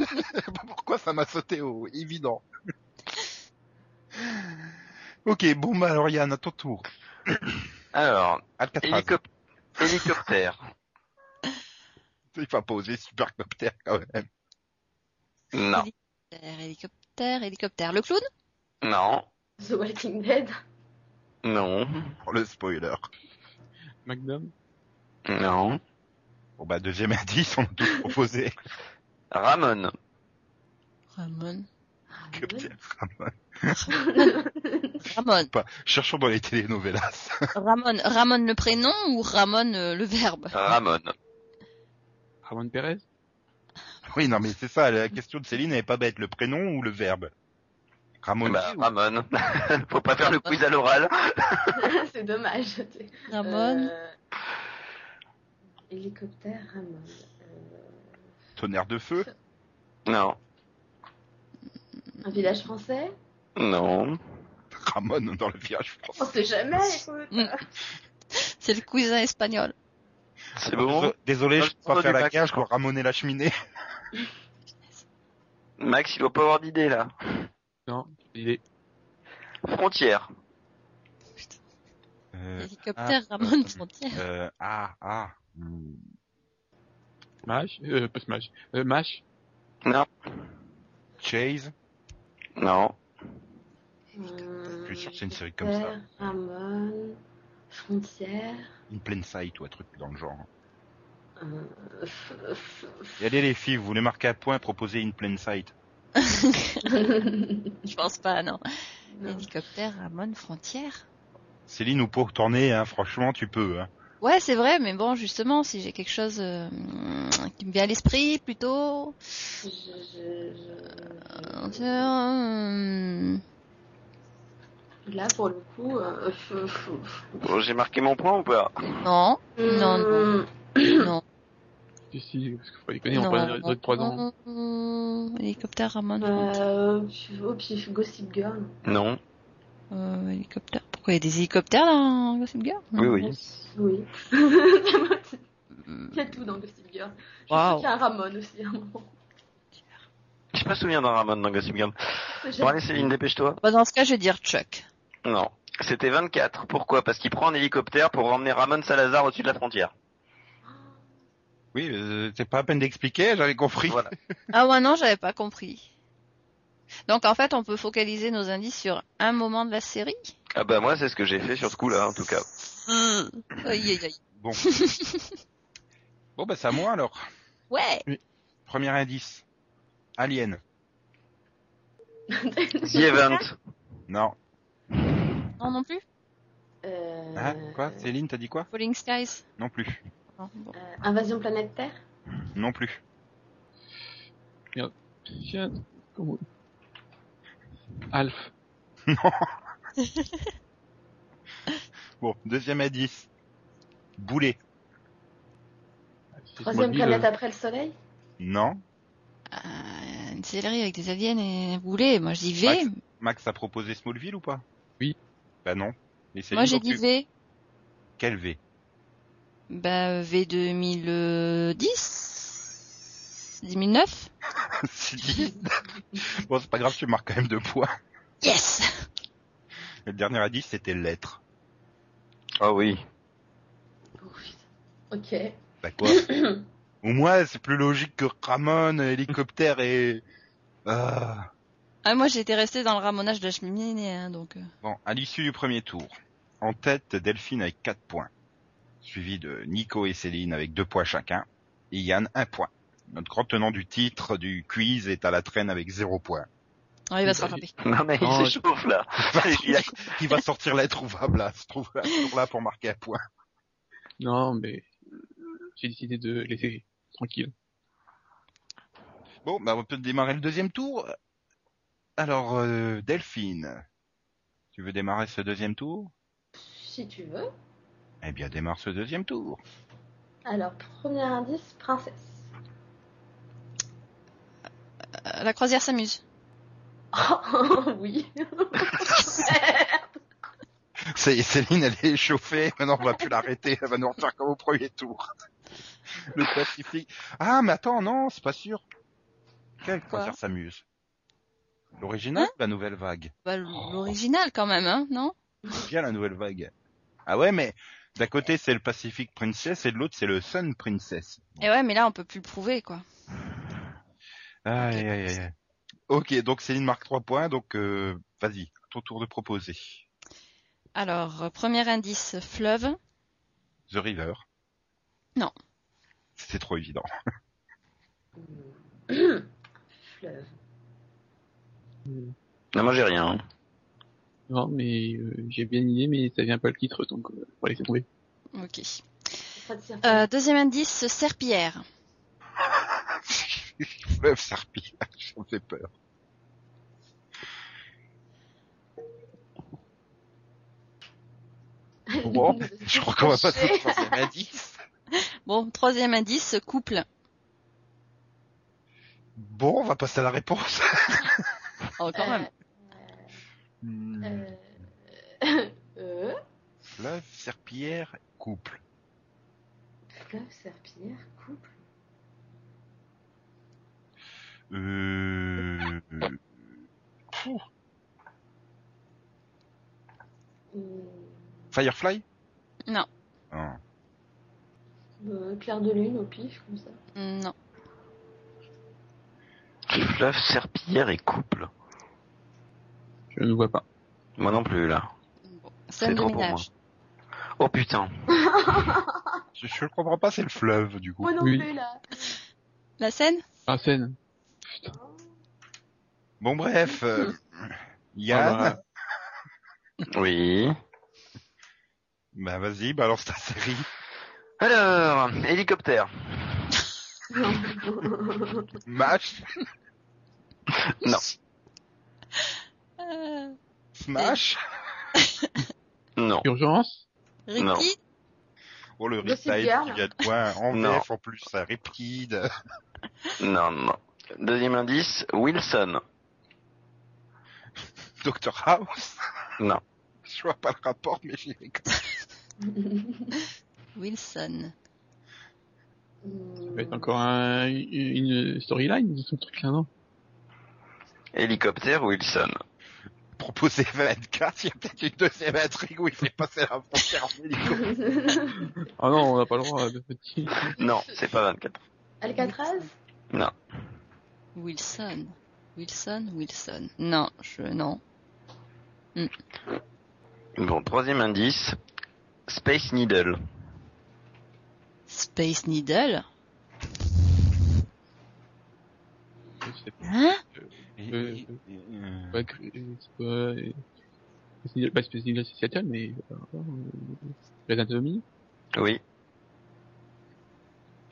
sais pas pourquoi ça m'a sauté au évident. Ok, bon bah alors Yann, à ton tour. Alors, Alcatraz. hélicop- hélicoptère. Il va pas oser supercoptère quand même. Non. Hélicoptère, hélicoptère, hélicoptère. Le clown? Non. The Walking Dead. Non. Pour le spoiler. Magnum? Non. Bon bah deuxième indice, on a tous proposé. Ramon. Ramon. Ramon. Ramon? Pas. Cherchons dans les telenovelas. Ramon. Ramon le prénom ou Ramon euh, le verbe? Ramon. Ramon Perez. Oui, non mais c'est ça, la question de Céline n'est pas bête, le prénom ou le verbe? Ramon. Bah, Ramon. Faut pas faire le quiz à l'oral. c'est dommage. Ramon. Euh, Hélicoptère Ramon. Euh, Tonnerre de feu Non. Un village français? Non. Ramon dans le village On français. sait jamais. Mm. C'est le cousin espagnol. C'est bon? Désolé, je peux pas faire la bac. cage pour ramoner la cheminée. Max, il doit pas avoir d'idée là. Non. Il est. Frontière. Euh, Hélicoptère ah, Ramon euh, Frontière. euh, ah, ah. hmm. Smash. Euh, pas Smash. Euh, Mash. Non. Chase Non. Je suis sûr que c'est une série comme ça. Ramon. Frontière. In plain sight ou un truc dans le genre. Euh, allez les filles, vous voulez marquer un point, proposer in plain sight. Je pense pas, non. non. Hélicoptère Ramon Frontière. Céline ou pour tourner, hein, franchement, tu peux. Hein. Ouais, c'est vrai, mais bon, justement, si j'ai quelque chose euh, qui me vient à l'esprit, plutôt. Je, je, je- Euh, tiens, euh, Là, pour le coup, euh, Bon, j'ai marqué mon point ou pas? Non, non, non, Hmm, non. Si, si, parce qu'il faut pas déconner, on non, parle de 3 ans. non. Hélicoptère Ramon. Euh, puis- oh, puis Gossip Girl. Non. Euh, hélicoptère. Pourquoi il y a des hélicoptères dans Gossip Girl? Oui, oui. Oui. Hmm. Il y a tout dans Gossip Girl. Je Waouh. sais qu'il y a un Ramon aussi à un moment. Je pas souvenir d'un Ramon dans Gossip Girl. Bon allez Céline, dépêche-toi. Bah, dans ce cas, je vais dire Chuck. Non. C'était 24. Pourquoi? Parce qu'il prend un hélicoptère pour emmener Ramon Salazar au-dessus de la frontière. Oui, euh, c'est pas à peine d'expliquer, j'avais compris. Voilà. Ah ouais, non, j'avais pas compris. Donc en fait, on peut focaliser nos indices sur un moment de la série? Ah bah moi c'est ce que j'ai fait sur ce coup-là en tout cas. Aïe, aïe, aïe. Bon. bon, bah c'est à moi alors. Ouais. Premier indice. Alien. The Event. Non. Non, non plus. Euh, Hein Quoi? Céline, t'as dit quoi? Falling Skies. Non plus. Non, bon. euh, Invasion Planète Terre Non plus. Tiens, comment... Alf. Bon, deuxième indice. Boulet. C'est Troisième planète euh, après le Soleil Non. Euh, une série avec des aliens et un boulet. Moi, je dis V. Max, Max a proposé Smallville ou pas? Oui. Bah non. Moi, j'ai non dit plus. V. Quel V? Bah, V 2010 2009 C'est dit. bon, c'est pas grave, tu marques quand même deux points. Yes Le dernier indice, c'était lettre. Ah oui. Oh. Ok. Bah quoi Au moins, c'est plus logique que Ramon, hélicoptère et... Ah. Ah, moi, j'étais resté dans le ramonage de la cheminée, hein, donc... euh. Bon, à l'issue du premier tour, en tête, Delphine avec 4 points, suivi de Nico et Céline avec 2 points chacun, et Yann 1 point. Notre grand tenant du titre du quiz est à la traîne avec 0 point. Ah, il va se rattraper. Non mais il s'échauffe là. Il a- Il va sortir l'introuvable là, se trouve là, toujours là pour marquer un point. Non, mais j'ai décidé de laisser tranquille. Bon, bah on peut démarrer le deuxième tour. Alors, euh, Delphine, tu veux démarrer ce deuxième tour? Si tu veux. Eh bien, démarre ce deuxième tour. Alors, premier indice, princesse. Euh, la croisière s'amuse. Oh, oui. Ça y est, Céline, elle est échauffée. Maintenant, on va plus l'arrêter. Elle va nous refaire comme au premier tour. Le Pacifique. Ah, mais attends, non, c'est pas sûr. Quel Quoi concert s'amuse? L'original Hein ou la nouvelle vague? Bah, l'original quand même, hein, non? Bien la nouvelle vague. Ah ouais, mais d'un côté, c'est le Pacific Princess et de l'autre, c'est le Sun Princess. Et ouais, mais là, on peut plus le prouver, quoi. Aïe, aïe, aïe, aïe. Ok, donc Céline marque 3 points, donc euh, vas-y, ton tour de proposer. Alors, euh, premier indice, fleuve. The River. Non. C'était trop évident. Fleuve. Non, moi j'ai rien. hein. Non, mais euh, j'ai bien une idée, mais ça vient pas le titre, donc euh, on va laisser tomber. Ok. Euh, deuxième indice, serpillière. Fleuve Serpillère, ça me fait peur. Bon, je crois qu'on va passer au troisième indice. Bon, troisième indice, couple. Bon, on va passer à la réponse. Oh, quand même. Hmm, Euh... euh... Fleuve Serpillère, couple. Fleuve, serpillière, couple. Euh... Ouh, Hmm, Firefly? Non. Ah. euh, clair de lune au pif, comme ça. Non. Fleuve, serpillière et couple. Je ne vois pas. Moi non plus, là. Bon. Scène de trop pour ménage. Oh putain. Je, je comprends pas, c'est le fleuve, du coup. Moi non Oui. plus, là. La scène? Ah, scène. Bon, bref. euh, Yann, Ah bah. Oui. bah vas-y, balance ta série. Alors, hélicoptère. Match, Non. Euh, Smash. Non. Urgence Non. Ricky Oh, le restyle Girl. qui vient de coin. En Non. VF, en plus, ça ripkid. Non, non. Deuxième indice, Wilson. Dr House. Non. Je vois pas le rapport, mais j'y vais quand Wilson. Ça va être encore un, une storyline, ce truc-là, non? Hélicoptère, Wilson. Même. Proposer 24, il y a peut-être une deuxième intrigue où il fait passer la frontière en hélico. Ah non, on n'a pas le droit de petit. Non, c'est pas 24. Alcatraz? Non. Wilson. Wilson, Wilson. Non, je, non. Bon, troisième indice, Space Needle. Space Needle? Hein? Euh, Euh, pas que- c'est pas, euh, pas Seattle, mais, euh, euh, Grey's Anatomy. Oui.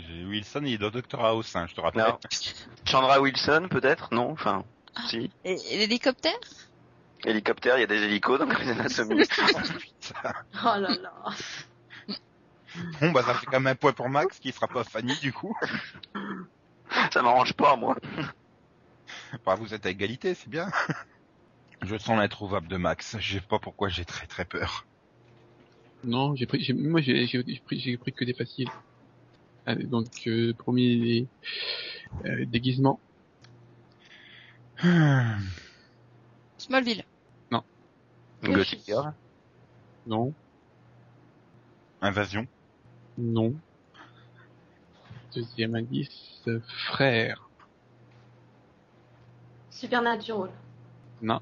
Wilson, il est dans Dr House, hein, je te rappelle. Non. Chandra Wilson, peut-être Non? Enfin, si. Et, et l'hélicoptère? Hélicoptère, il y a des hélicos dans Grey's Anatomy. Putain. Oh là là. Bon, bah ça fait quand même un point pour Max, qui sera pas Fanny, du coup. Ça m'arrange pas, moi. Bah, vous êtes à égalité, c'est bien. Je sens l'introuvable de Max. Je sais pas pourquoi j'ai très très peur. Non, j'ai pris, j'ai- moi j'ai, j'ai, j'ai pris, j'ai pris que des faciles. Allez, donc, euh, premier, euh, déguisement. Smallville. Gothic Girl. Non, Invasion. non. Deuxième indice, frère. Supernatural. Non.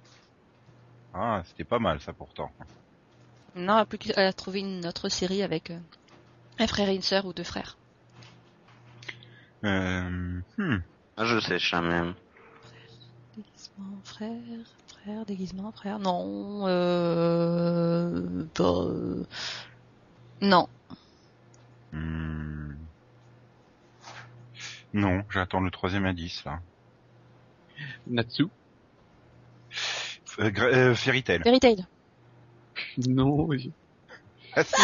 Ah, c'était pas mal ça pourtant. Non, plus qu'à trouver une autre série avec euh, un frère et une sœur ou deux frères. Euh, hmm. Ah, Je sais, je même. Déguisement, frère, frère, déguisement, frère. Non, euh... euh, Non. Hmm. Non, j'attends le troisième indice là. Natsu. Euh, Fairy Tail. Fairy Tail. Non, Ah si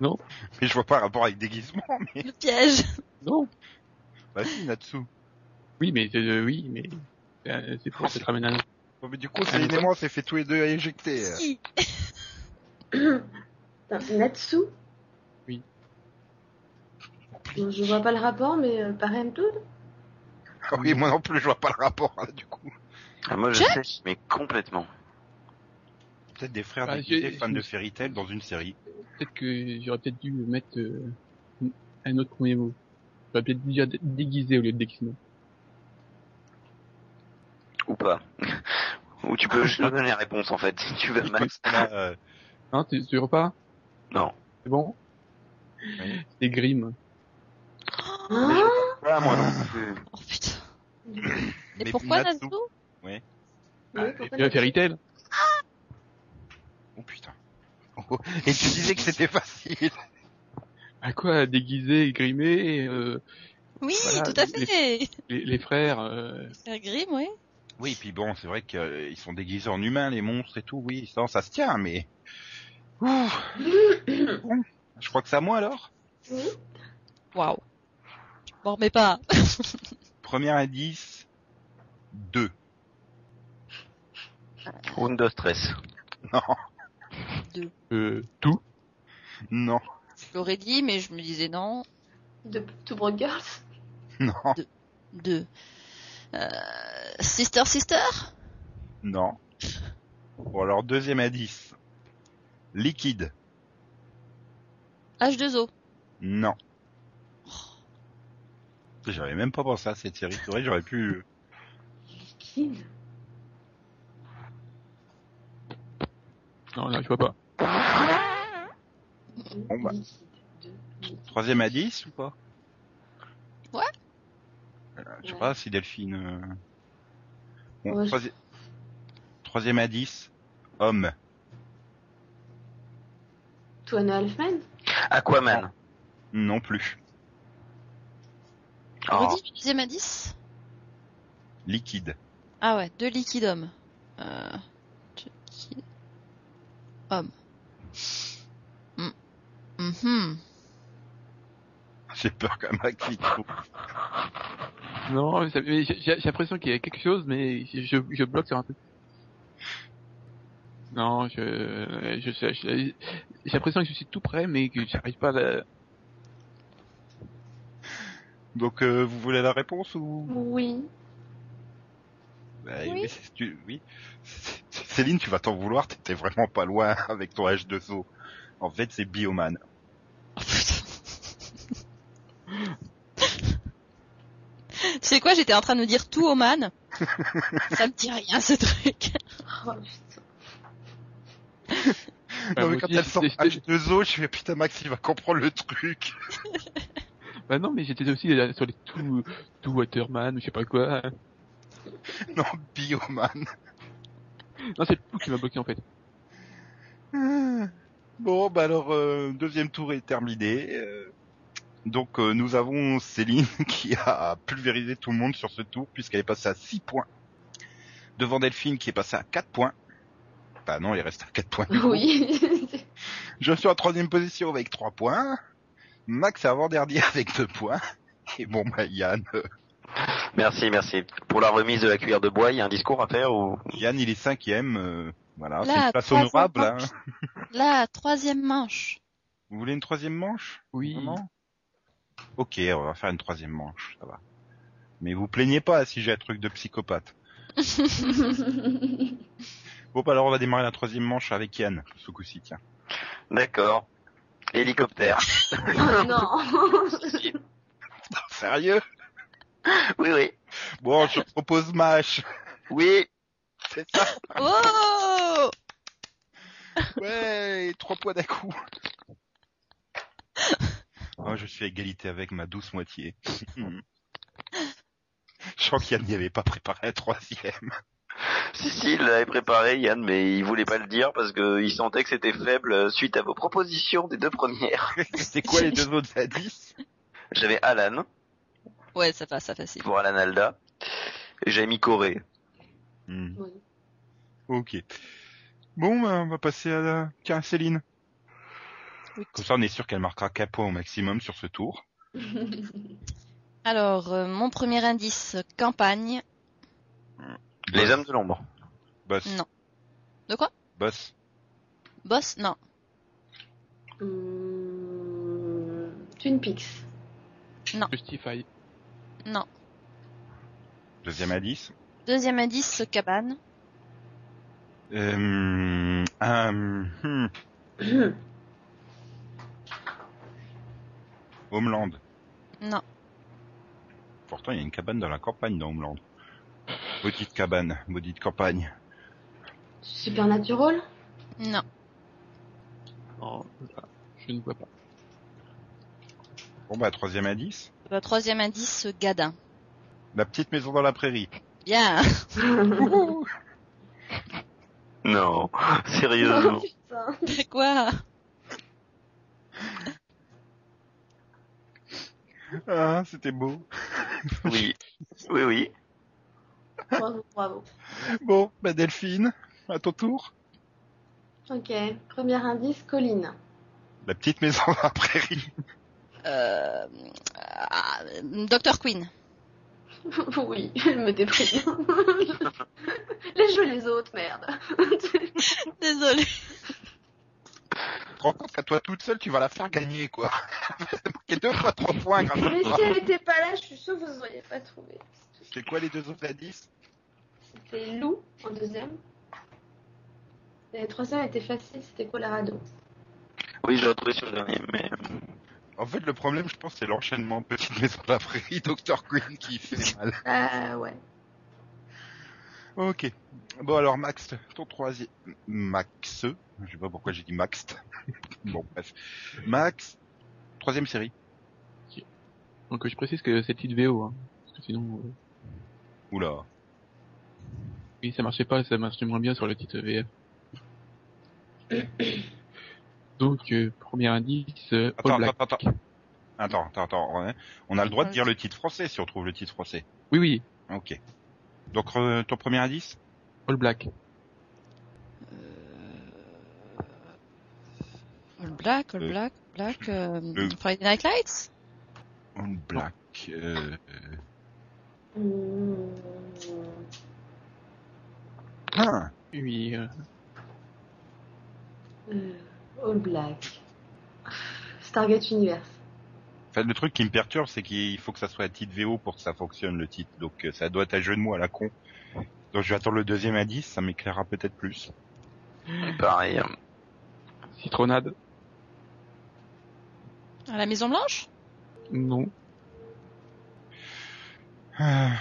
Non. Mais je vois pas le rapport avec déguisement, mais... Le piège. non. Bah si, Natsu. Oui, mais, euh, oui, mais, euh, c'est pour cette ramène à Bon, mais du coup, Céline et moi, on s'est fait tous les deux éjecter. Si. Putain, Natsu Oui. Bon, Je vois pas le rapport, mais euh, Parenthood Ah oui, moi non plus, je vois pas le rapport, là, du coup. Ah, moi, je Jack sais, mais complètement. Peut-être des frères Ah, j'ai- fans de Fairy Tail dans une série. Peut-être que j'aurais peut-être dû mettre euh, un autre premier mot. J'aurais peut-être dû dire dé- déguisé au lieu de déguisement. Ou pas. Ou tu peux juste nous donner la réponse, en fait, si tu veux, Max. Euh, Hein, tu tu veux pas? Non. C'est bon? Oui. C'est Grimm. Hein Pas moi non plus. Et mais pourquoi Natsu- Natsu Oui, Ah, pourquoi Tu vois Fairy Tail? Oh putain. Oh, Et tu disais que c'était facile. À quoi Déguisé, grimé, euh, Oui, Voilà, tout à les- fait. les, les frères... Euh, Faire Grimm, oui. Oui, puis bon, c'est vrai qu'ils sont déguisés en humains, les monstres et tout, oui, ça, ça se tient, mais... Ouh. Bon, je crois que c'est à moi alors. Oui. Waouh. Bon, mais pas. Premier indice, 2. Round de stress. Non, euh, tout non, Je l'aurais dit, mais je me disais non. De Two Broke Girls non, Deux. Euh, sister, sister? Non. Bon alors, deuxième indice. Liquide. H2O. Non. J'avais même pas pensé à cette série, c'est vrai, j'aurais pu... Liquide Non, là, je vois pas. Bon, bah. Troisième indice ou pas? Ouais. Euh, je sais Ouais. pas si Delphine... euh, Bon, Ouais, je- troisi- Troisième indice, homme. Two and a Half Men Aquaman. Non plus. Oh, Redis le deuxième indice Liquide. Ah ouais, deux liquides hommes. Euh, deux liquides hommes. Hmm. J'ai peur qu'un Max il trouve. Non, j'ai j'ai l'impression qu'il y a quelque chose, mais je, je, bloque sur un truc. Non, je, je sais, je- j'ai l'impression que je suis tout prêt, mais que j'arrive pas à la... Donc euh, vous voulez la réponse ou Oui. Bah, Oui. mais tu- Céline, tu vas t'en vouloir, t'étais vraiment pas loin avec ton H2O. En fait, c'est Bioman. Oh, putain. C'est quoi J'étais en train de me dire tout Oman. Ça me dit rien ce truc. Oh putain. Bah, non, mais moi quand elle sort j'étais- H2O, je fais putain Max, il va comprendre le truc. Bah non, mais j'étais aussi sur les tout, tout Waterman, ou je sais pas quoi. non, Bioman. Non, c'est le tout qui m'a bloqué en fait. Bon, bah alors, euh, deuxième tour est terminé. Euh, Donc euh, nous avons Céline qui a pulvérisé tout le monde sur ce tour puisqu'elle est passée à 6 points. Devant Delphine qui est passée à 4 points. Bah non, il reste à 4 points. Oui. Je suis en troisième position avec 3 points. Max est avant-dernier avec 2 points. Et bon, bah Yann, euh, Merci, merci. Pour la remise de la cuillère de bois, il y a un discours à faire ou? Yann il est cinquième. euh, voilà, c'est une place honorable. Hein. La troisième manche. Vous voulez une troisième manche? Oui. Vraiment Ok, on va faire une troisième manche, ça va. Mais vous plaignez pas si j'ai un truc de psychopathe. Bon, bah alors on va démarrer la troisième manche avec Yann, ce coup-ci, tiens. D'accord. Hélicoptère. non. Sérieux? Oui, oui. Bon, je propose Mash. Oui. C'est ça Oh Ouais, trois points d'un coup. Oh, je suis à égalité avec ma douce moitié. je sens qu'Yann n'y avait pas préparé un troisième. Si, si, il l'avait préparé, Yann, mais il voulait pas le dire parce qu'il sentait que c'était faible euh, suite à vos propositions des deux premières. C'est quoi les deux autres indices? J'avais Alan, Ouais, ça va, ça facile. pour Alan Alda, et j'avais mis Corée. Hmm, Oui. Ok. Bon, bah, on va passer à la... Tiens, Céline. Oui. Comme ça, on est sûr qu'elle marquera 4 points au maximum sur ce tour. Alors, euh, mon premier indice, campagne. Les hommes de l'ombre. Boss. Non. De quoi? Boss. Boss? Non. Hum, Twin Peaks. Justify. Non. Deuxième indice. Deuxième indice, cabane. Euh, euh, hmm, Homeland. Non. Pourtant, il y a une cabane dans la campagne dans Homeland. Maudite cabane, maudite campagne. Supernatural? Non. Non, voilà. je ne vois pas. Bon bah, troisième indice. Le troisième indice, gadin. La petite maison dans la prairie. Bien. Non, sérieusement. Putain. Quoi? Ah, c'était beau. Oui, oui, oui. Bravo, bravo. Bon, bah Delphine, à ton tour. Ok, premier indice, colline. La petite maison dans la prairie. euh, ah, Dr. Queen. oui, je me déprime. Laisse jouer les autres, merde. Désolée. Tu te rends compte qu'à toi toute seule, tu vas la faire gagner, quoi. A deux fois trois points grâce à Mais si elle était pas là, je suis sûre que vous auriez pas trouvé. C'est quoi les deux autres indices? C'était Lou en deuxième. Et le troisième était facile, c'était Colorado. Oui, j'ai retrouvé sur le dernier, mais... En fait, le problème, je pense, c'est l'enchaînement Petite Maison de la Prairie, Dr. Queen qui fait mal. Ah ouais. Ok. Bon, alors, Max, ton troisième... Max Je sais pas pourquoi j'ai dit Max. bon, bref. Max, troisième série. Donc je précise que c'est titre VO, hein. Parce que sinon, euh, Oula. Oui, ça marchait pas, ça marchait moins bien sur le titre VF. Donc, euh, premier indice, euh, Attends, All Black. attends, attends. Attends, attends, attends. ouais. On a le droit de dire le titre français si on trouve le titre français. Oui, oui, Ok. Donc, euh, ton premier indice? All Black. All Black, All Euh, Black, Black, euh, le- Friday Night Lights? On Black. Euh... Ah, Oui, euh, Euh, All Black. Stargate Universe. Enfin, le truc qui me perturbe, c'est qu'il faut que ça soit un titre VO pour que ça fonctionne, le titre. Donc, euh, ça doit être un jeu de mots à la con. Donc, je vais attendre le deuxième indice, ça m'éclairera peut-être plus. Pareil. Citronade. À la Maison Blanche? Non. Ah.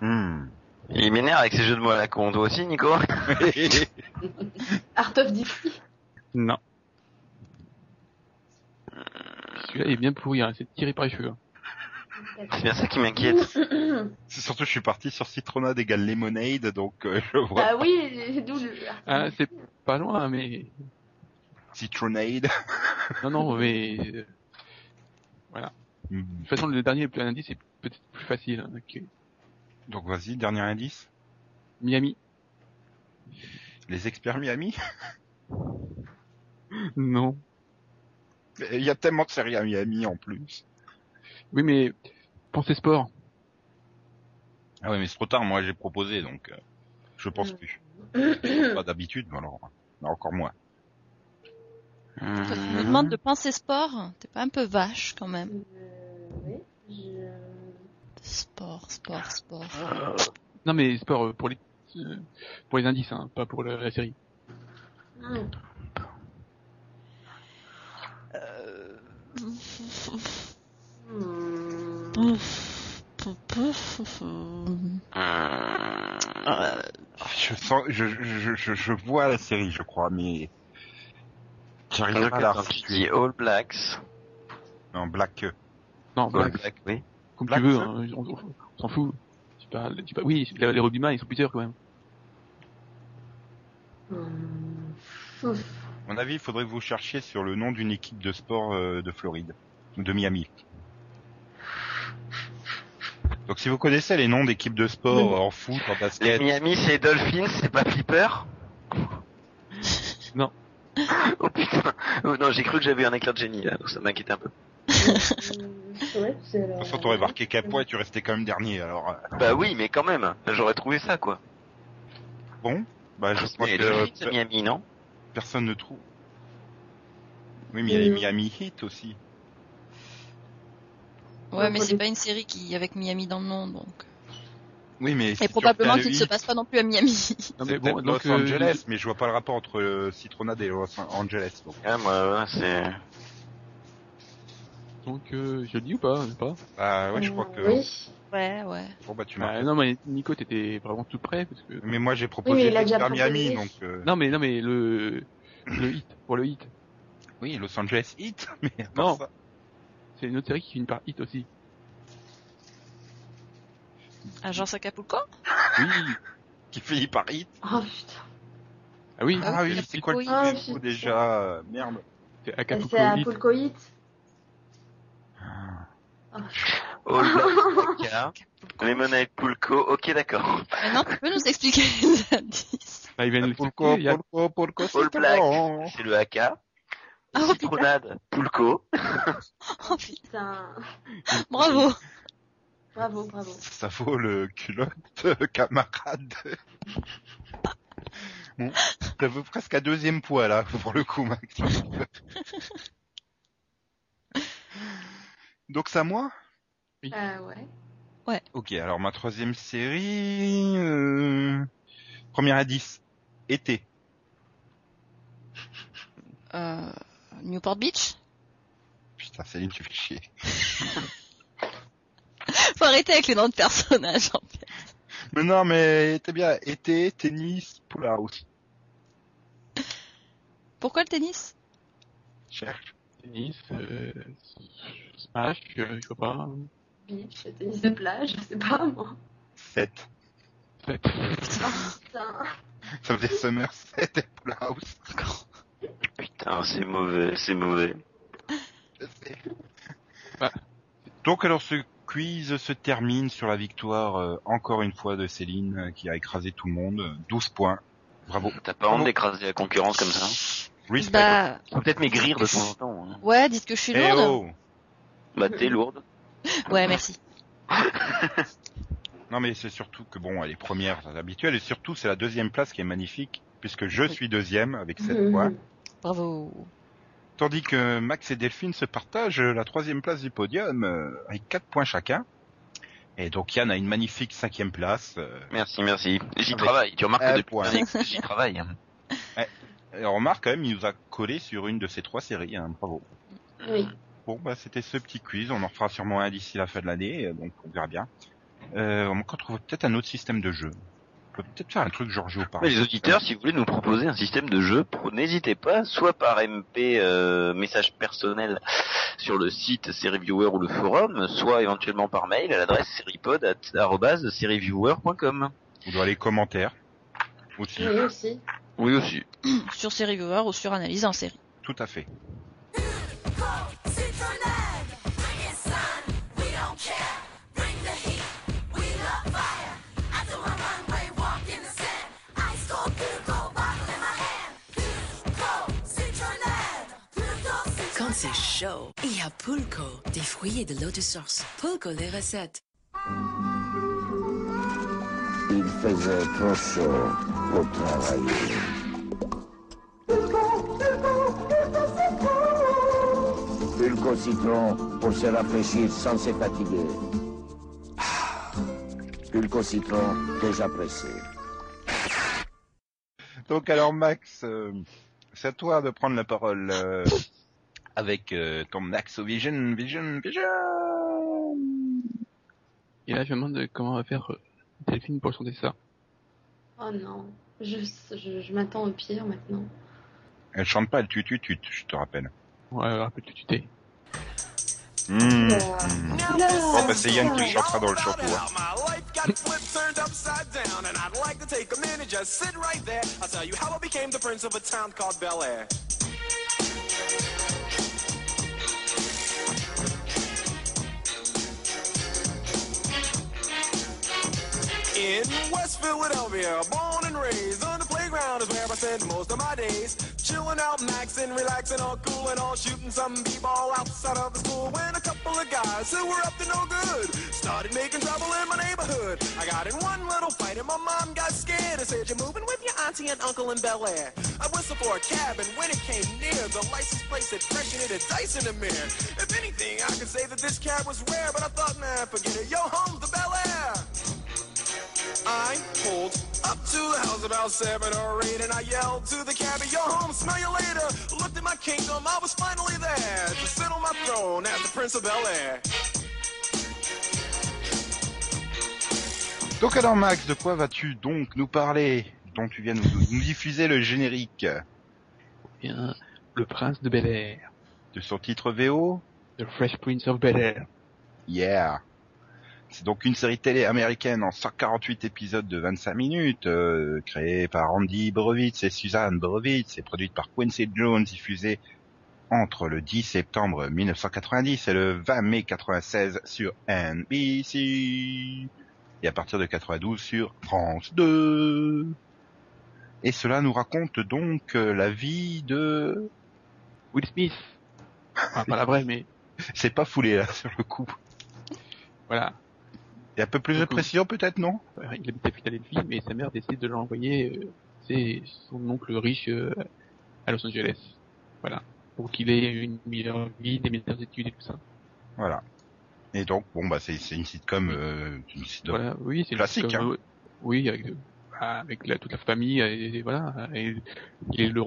Hum. Hmm. Avec ces jeux de mots à la con. Toi aussi, Nico Art of Dixie. Non. Celui-là est bien pourri, hein. c'est tiré par les cheveux. hein. C'est bien ça qui m'inquiète. c'est surtout, je suis parti sur Citronade égale Lemonade, donc euh, je vois Bah oui, d'où le. Ah, c'est pas loin, mais... Citronade. Non, non, mais... euh, Voilà. Hmm. De toute façon, le dernier indice est peut-être plus facile. hein, que Donc, vas-y, dernier indice. Miami. Les experts Miami? Non. Il y a tellement de séries à Miami en plus. Oui, mais... Pensez sport. Ah ouais, mais c'est trop tard, moi j'ai proposé, donc euh, je pense Mm. plus. Pas d'habitude, mais alors, mais encore moins. Quand tu Hum. me demandes de penser sport, t'es pas un peu vache quand même Euh, oui, je... Sport, sport, sport. Euh, Non, mais sport euh, pour les... euh, Pour les indices, hein, pas pour la, la série. Euh... Je sens, je, je, je, je vois la série, je crois, mais j'arrive pas à la dis All Blacks. Non, Black. euh, Non, Black, Black, oui. comme Black, tu veux, ça hein, on- on s'en fout. Oui, les, les rugbyman, ils sont plusieurs quand même. Ouf. À mon avis, il faudrait que vous cherchiez sur le nom d'une équipe de sport euh, de Floride, ou de Miami. Donc si vous connaissez les noms d'équipes de sport Oui. en foot, en Les basket, Miami, c'est Dolphins, c'est pas Flipper Non. Oh putain. Oh, non, j'ai cru que j'avais un éclat de génie là, donc ça m'inquiétait un peu. Ouais, c'est de la- toute façon t'aurais marqué qu'un point et tu restais quand même dernier. Alors euh, Bah oui, mais quand même, j'aurais trouvé ça quoi. bon, Bah, je crois que le Miami, non? personne ne trouve. Oui, mais il y a les Mm. Miami Heat aussi. Ouais, Ouais, mais c'est pas une série qui avec Miami dans le nom, donc. Oui, mais Et probablement qu'il ne se passe pas non plus à Miami. Non, C'est mais bon, Los euh, Angeles, mais je vois pas le rapport entre euh, Citronade et Los Angeles. Donc, Ah, moi, ouais, c'est... donc euh, je le dis ou pas, je sais pas. ah ouais, je crois que. Oui. Ouais, ouais. Bon bah tu Bah, m'as. non, mais Nico, t'étais vraiment tout près parce que. Mais moi j'ai Oui, proposé mais il a déjà vers Miami, proposé. donc. euh, Non, mais non, mais le le hit pour le hit, Oui, Los Angeles Heat, mais à part Non. ça- c'est une autre série qui finit par hit aussi. Agence Acapulco Oui. qui finit par Heat. Oh putain. Ah oui. Ah oui, c'est- c'est quoi le oui. Ah, titre putain. déjà euh, Merde. C'est Acapulco C'est un Hit. Pulco Hit. Vodka, Lemonade Pulco, ok d'accord. Maintenant, tu peux nous expliquer les indices Bah, il vient de Pulco, a- Pulco, Pulco, All Black, c'est le AK. Ah, oh, putain. Citronade, Pulco. Oh, putain. Putain. Bravo. Bravo, bravo. Ça vaut le culotte, euh, camarade. Bon, ça vaut presque à deuxième poids là, pour le coup, Max. Donc c'est à moi? Euh, ouais. Ok, alors ma troisième série... Euh... Premier indice, été. Euh, Newport Beach? Putain, Céline, tu fais chier. Faut arrêter avec les noms de personnages, en fait. Mais non, mais t'es bien, été, tennis, pull house. Pourquoi le tennis? Cherche. Tennis, euh, smash, euh, je vois pas. Beach, tennis de plage, je sais pas moi. 7. Fait. Putain. Ça faisait Summer 7 et pull house. Putain, c'est mauvais, c'est mauvais. Je sais. Bah. Donc alors ce quiz se termine sur la victoire euh, encore une fois de Céline euh, qui a écrasé tout le monde. euh, 12 points. Bravo. T'as pas honte d'écraser la concurrence comme ça Respect. Bah, Faut peut-être maigrir de temps en temps. Hein. ouais, dites que je suis Eh lourde. oh Bah t'es lourde. Ouais, merci. Non mais c'est surtout que bon, elle est première, c'est habituel, et surtout c'est la deuxième place qui est magnifique, puisque je suis deuxième avec 7 Mhm. points, Bravo. tandis que Max et Delphine se partagent la troisième place du podium euh, avec 4 points chacun. Et donc Yann a une magnifique cinquième place. euh, Merci, merci. J'y Avec travaille. Tu remarques que depuis j'y travaille. Et on remarque quand même, il nous a collé sur une de ces trois séries, hein, bravo. Oui. Bon, bah, c'était ce petit quiz. On en fera sûrement un d'ici la fin de l'année, euh, donc on verra bien. Euh, on retrouve peut-être un autre système de jeu. On peut peut-être faire un truc genre Géopard. Mais les auditeurs, si vous voulez nous proposer un système de jeu, n'hésitez pas, soit par MP, euh, message personnel sur le site Serieviewer ou le forum, soit éventuellement par mail à l'adresse seriepod@serieviewer.com. Ou dans les commentaires. Aussi. Oui aussi. Oui aussi. Sur série viewer ou sur analyse en série. Tout à fait. Quand c'est chaud, il y a Pulco, des fruits et de l'eau de source. Pulco les recettes. Il faisait trop chaud pour travailler. Pulco citron pour se rafraîchir sans se fatiguer. Ah. Pulco citron déjà pressé. Donc alors Max, euh, c'est à toi de prendre la parole euh, avec euh, ton Max Vision, Vision, Vision. Et là, je me demande comment va faire Delphine pour chanter ça. Oh non. Je, je, je m'attends au pire maintenant. Elle chante pas, elle tue, tue, je te rappelle. Ouais, rappelle-toi tu chantera dans le chanteau. hein. My life got flipped, turned upside down, and I'd like to take a minute, just sit right there. I'll tell you how I became the prince of a town called Bel Air. In West Philadelphia, born and raised on the playground is where I spend most of my days. Chilling out, maxing, relaxing, all cool and all shooting some b-ball outside of the school when a couple of guys who were up to no good started making trouble in my neighborhood. I got in one little fight and my mom got scared and said, You're moving with your auntie and uncle in Bel Air. I whistled for a cab and when it came near, the license plate said fresh and it had dice in the mirror. If anything, I could say that this cab was rare, but I thought, man, forget it. Yo, home's the Bel Air. I pulled up to the house about seven or eight and I yelled to the cabbie, yo home, smell you later. Looked at my kingdom, I was finally there to sit on my throne as the Prince of Bel Air. Donc alors Max, de quoi vas-tu donc nous parler? Dont tu viens nous, nous diffuser le générique Bien, le prince de Bel Air, de son titre VO The Fresh Prince of Bel Air. Yeah. C'est donc une série télé américaine en 148 épisodes de 25 minutes, euh, créée par Andy Borowitz et Suzanne Borowitz et produite par Quincy Jones, diffusée entre le 10 septembre 1990 et le 20 mai 96 sur NBC et à partir de 92 sur France 2. Et cela nous raconte donc euh, la vie de... Will Smith. Enfin, pas la vraie, mais C'est pas foulé là sur le coup. voilà. A un peu plus de Beaucoup. précision peut-être, non? Euh, Il habite à Philadelphie, mais sa mère décide de l'envoyer, euh, c'est son oncle riche euh, à Los Angeles. Voilà. Pour qu'il ait une meilleure vie, des meilleures études et tout ça. Voilà. Et donc, bon bah c'est une sitcom, euh, une sitcom Voilà, oui, c'est Classique, hein. euh, oui, avec, euh, avec la- toute la famille et, et voilà. Et, il est le.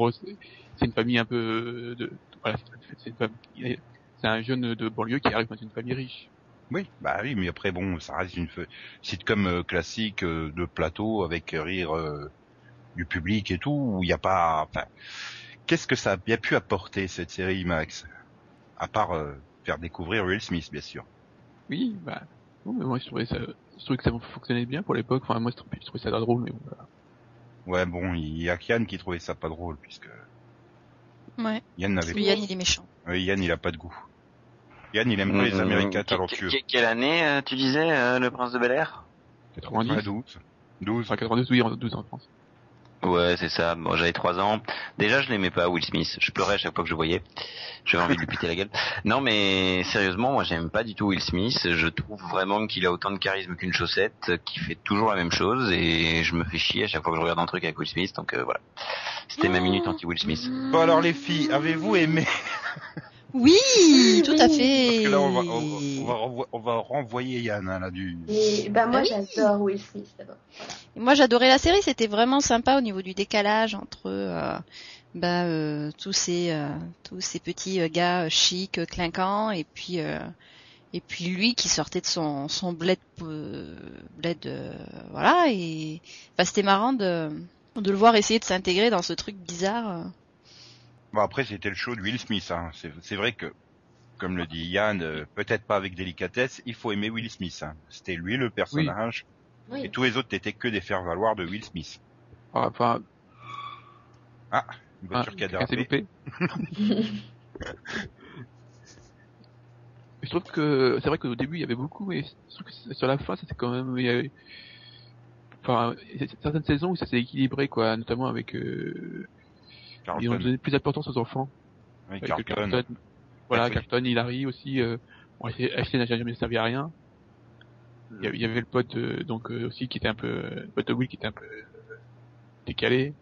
C'est une famille un peu euh, de, voilà, c'est un jeune de banlieue qui arrive dans une famille riche. Oui, bah oui, mais après bon, ça reste une sitcom euh, classique euh, de plateau avec rire euh, du public et tout, où il n'y a pas. Enfin, qu'est-ce que ça a bien pu apporter cette série, Max? À part euh, faire découvrir Will Smith, bien sûr. Oui, bah, non, mais moi je trouvais ça, je trouvais que ça fonctionnait bien pour l'époque. Enfin, moi je trouvais, je trouvais ça drôle, mais bon, voilà. Ouais, bon, il y a Yann qui trouvait ça pas drôle puisque Ouais. Yann n'avait Yann, il est méchant. Euh, Yann, il a pas de goût. Yann, il aime pas les Mmh, Américains que- talentueux. que- Quelle année, euh, tu disais, euh, le prince de Bel Air? 90, 92. 12. enfin 92, oui, en 12 en France. Ouais, c'est ça. Bon, j'avais trois ans. Déjà, je l'aimais pas, Will Smith. Je pleurais à chaque fois que je le voyais. J'avais envie de lui péter la gueule. Non, mais sérieusement, moi, j'aime pas du tout Will Smith. Je trouve vraiment qu'il a autant de charisme qu'une chaussette, qu'il fait toujours la même chose, et je me fais chier à chaque fois que je regarde un truc avec Will Smith. Donc euh, voilà. C'était ma minute anti-Will Smith. Bon alors les filles, avez-vous aimé Oui, tout à fait. Parce que là, on va, on, on va, renvo- on va renvoyer Yann hein, là du. Et bah moi Ah oui. j'adore Will Smith d'abord. Et Moi, j'adorais la série. C'était vraiment sympa au niveau du décalage entre euh, bah, euh, tous ces euh, tous ces petits euh, gars euh, chics, euh, clinquants, et puis euh, et puis lui qui sortait de son son bled euh, bled euh, voilà. Et enfin, c'était marrant de de le voir essayer de s'intégrer dans ce truc bizarre. Bon après c'était le show de Will Smith. Hein. C'est, c'est vrai que, comme le dit Yann, euh, peut-être pas avec délicatesse, il faut aimer Will Smith. Hein. C'était lui le personnage, et Oui. tous les autres n'étaient que des faire-valoir de Will Smith. Enfin, Une ah, voiture qui a quelqu'un s'est dérapé. loupé. je trouve que c'est vrai qu'au début il y avait beaucoup, mais je trouve que sur la fin c'était quand même, il y avait- enfin, certaines saisons où ça s'est équilibré quoi, notamment avec, euh, ils ont Carlton. donné plus d'importance aux enfants. Oui, Avec Carlton. Carlton. Voilà, Ouais, Carlton, Hilary aussi. Euh, bon, Ashley n'a jamais servi à rien. Il y avait, il y avait le pote euh, donc euh, aussi qui était un peu, euh, le pote de Will qui était un peu euh, décalé.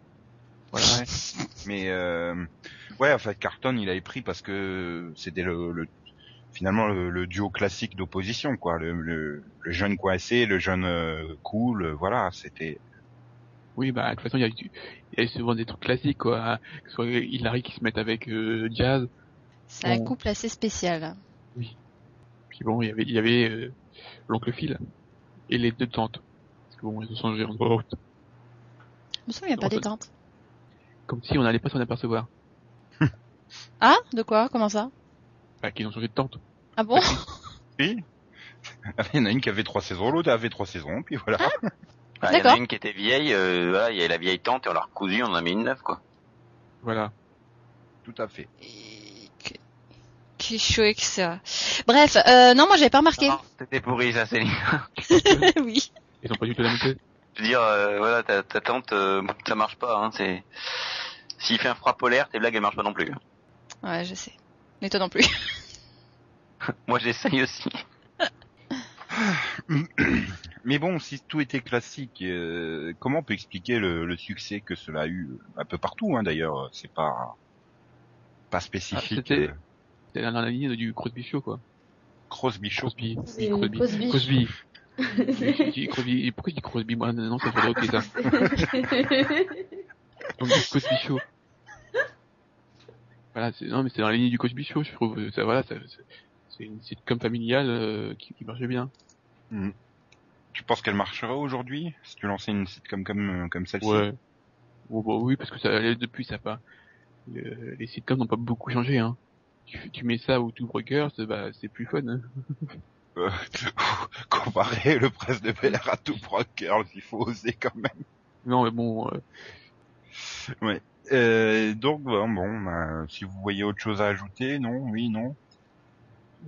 Voilà. Mais euh, ouais, en fait, Carton, il avait pris parce que c'était le, le- finalement le, le duo classique d'opposition, quoi. Le, le, le jeune coincé, le jeune euh, cool, euh, voilà, c'était. Oui, bah de toute façon il y a, il y a souvent des trucs classiques quoi. hein. Que ce soit Hilary qui se mette avec euh, Jazz. C'est un couple assez spécial. Puis bon, il y avait, il y avait euh, l'oncle Phil et les deux tantes. Parce que bon, ils ont changé en gros. Je me souviens pas Non, des ça- tantes. Comme si on n'allait pas s'en apercevoir. Ah, de quoi? Comment ça? Bah, qu'ils ont changé de tante. Ah bon? Oui. Il y en a une qui avait trois saisons, l'autre avait trois saisons, puis voilà. Ah, il y en a une qui était vieille, euh, voilà, il y a la vieille tante et on l'a recousue, on en a mis une neuve, quoi. Voilà. Tout à fait. Et que- Qui chouette que ça. Bref, euh, non, moi j'avais pas remarqué. C'était pourri, ça, Céline. oui. Ils ont pas du tout la même. Je veux dire, euh, voilà, ta, ta tante, euh, ça marche pas, hein, c'est, S'il fait un froid polaire, tes blagues elles marchent pas non plus. Ouais, je sais. Mais toi non plus. Moi j'essaye aussi. Mais bon, si tout était classique, euh, comment on peut expliquer le, le succès que cela a eu un peu partout hein, d'ailleurs C'est pas pas spécifique. c'était- euh, C'est dans la ligne du Crosby Show, quoi. Crosby Show. Crosby. C'est Crosby. Cosby. Crosby. J'ai dit Crosby. Pourquoi il dit Crosby? Moi, non, ça fait ok, ça. Donc, du Cosby Show. Voilà, c'est, non, mais c'est dans la ligne du Cosby Show, je trouve. Ça, voilà, ça, c'est- c'est une sitcom familiale euh, qui, qui marche bien. Hmm. Tu penses qu'elle marcherait aujourd'hui si tu lançais une sitcom comme comme celle-ci? Ouais. Oh, bah oui, parce que ça depuis, ça pas. le- les sitcoms n'ont pas beaucoup changé, hein. Tu, tu mets ça au Two Brokers, bah, c'est plus fun. Hein. Euh, comparer le presse de Bel Air à tout Girls, il faut oser quand même. Non, mais bon, euh, Ouais. Euh, donc bon, bon bah, si vous voyez autre chose à ajouter, non, oui, non,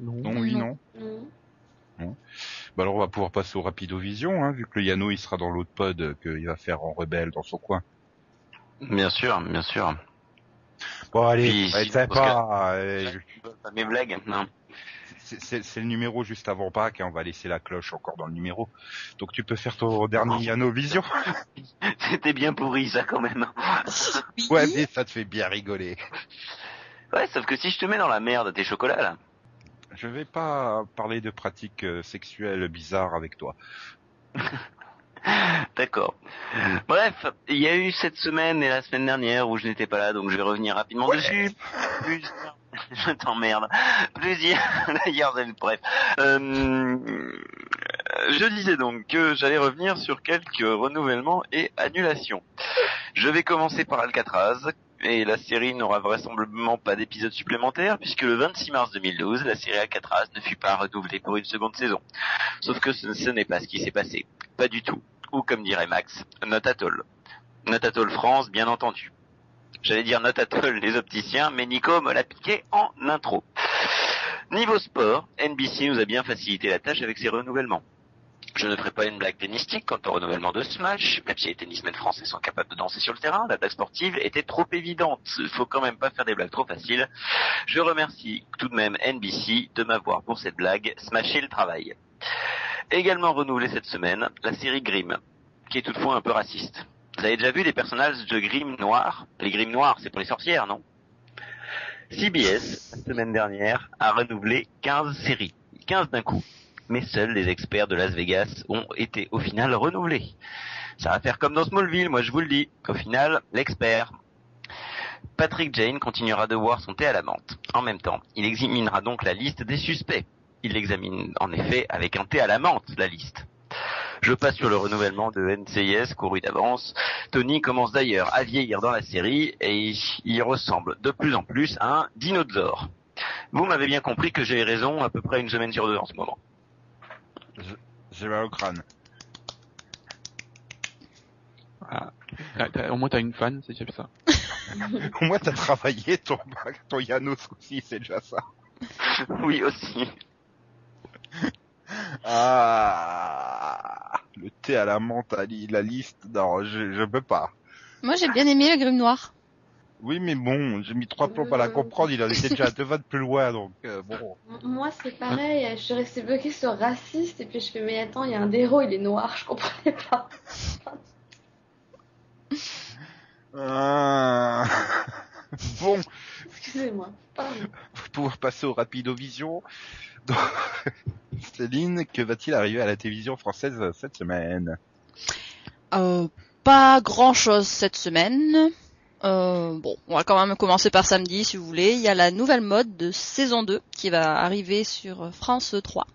non. non, oui, Non. non. Bah alors on va pouvoir passer au Rapidovision, hein, vu que le Yano il sera dans l'autre pod euh, qu'il va faire en rebelle dans son coin. Bien sûr, bien sûr. Bon allez, Puis, sympa. euh, Pas mes blagues, non. c'est- le numéro juste avant Pâques et on va laisser la cloche encore dans le numéro. Donc tu peux faire ton dernier Yano Vision. C'était bien pourri ça quand même. Ouais, mais ça te fait bien rigoler. Ouais, sauf que si je te mets dans la merde tes chocolats là. Je vais pas parler de pratiques euh, sexuelles bizarres avec toi. D'accord. Bref, il y a eu cette semaine et la semaine dernière où je n'étais pas là, donc je vais revenir rapidement dessus. Plusieurs... Je t'emmerde. Plusieurs... D'ailleurs, bref. Euh, Je disais donc que j'allais revenir sur quelques renouvellements et annulations. Je vais commencer par Alcatraz, et la série n'aura vraisemblablement pas d'épisode supplémentaire, puisque le 26 mars 2012, la série Alcatraz ne fut pas renouvelée pour une seconde saison. Sauf que ce, n'est pas ce qui s'est passé. Pas du tout. Ou comme dirait Max, not at all. Not at all France, bien entendu. J'allais dire not at all les opticiens, mais Nico me l'a piqué en intro. Niveau sport, NBC nous a bien facilité la tâche avec ses renouvellements. Je ne ferai pas une blague tennistique quant au renouvellement de Smash, même si les tennismen français sont capables de danser sur le terrain, la blague sportive était trop évidente. Il faut quand même pas faire des blagues trop faciles. Je remercie tout de même NBC de m'avoir pour cette blague smashé le travail. Également renouvelé cette semaine, la série Grimm, qui est toutefois un peu raciste. Vous avez déjà vu les personnages de Grimm noirs? Les Grimm noirs, c'est pour les sorcières, non? CBS, la semaine dernière, a renouvelé 15 séries. 15 d'un coup. Mais seuls les experts de Las Vegas ont été au final renouvelés. Ça va faire comme dans Smallville, moi je vous le dis. Au final, l'expert. Patrick Jane continuera de boire son thé à la menthe. En même temps, il examinera donc la liste des suspects. Il l'examine en effet avec un thé à la menthe, la liste. Je passe sur le renouvellement de NCIS couru d'avance. Tony commence d'ailleurs à vieillir dans la série et il ressemble de plus en plus à un dinosaure. Vous m'avez bien compris que j'ai raison à peu près une semaine sur deux en ce moment. J'ai mal au crâne. T'as- t'as- au moins t'as une fan, c'est déjà ça. Au moins t'as travaillé ton, ton Yano ce coup-ci, c'est déjà ça. Oui aussi. Ah, le thé à la menthe, la liste, non, je, je peux pas. Moi, j'ai bien aimé le Grim Noir. Oui, mais bon, j'ai mis trois plombs à la comprendre, il en était déjà deux vannes plus loin, donc euh, bon. Moi, c'est pareil. Je suis restée bloquée sur raciste et puis je fais, mais attends, il y a un des héros, il est noir, je comprenais pas. Ah. Bon, Excusez-moi. Pardon. pour pouvoir passer au Rapidovision. Donc, Céline, que va-t-il arriver à la télévision française euh, cette semaine? Euh, pas grand chose cette semaine. Euh, bon, on va quand même commencer par samedi si vous voulez. Il y a la nouvelle mode de saison 2 qui va arriver sur France 3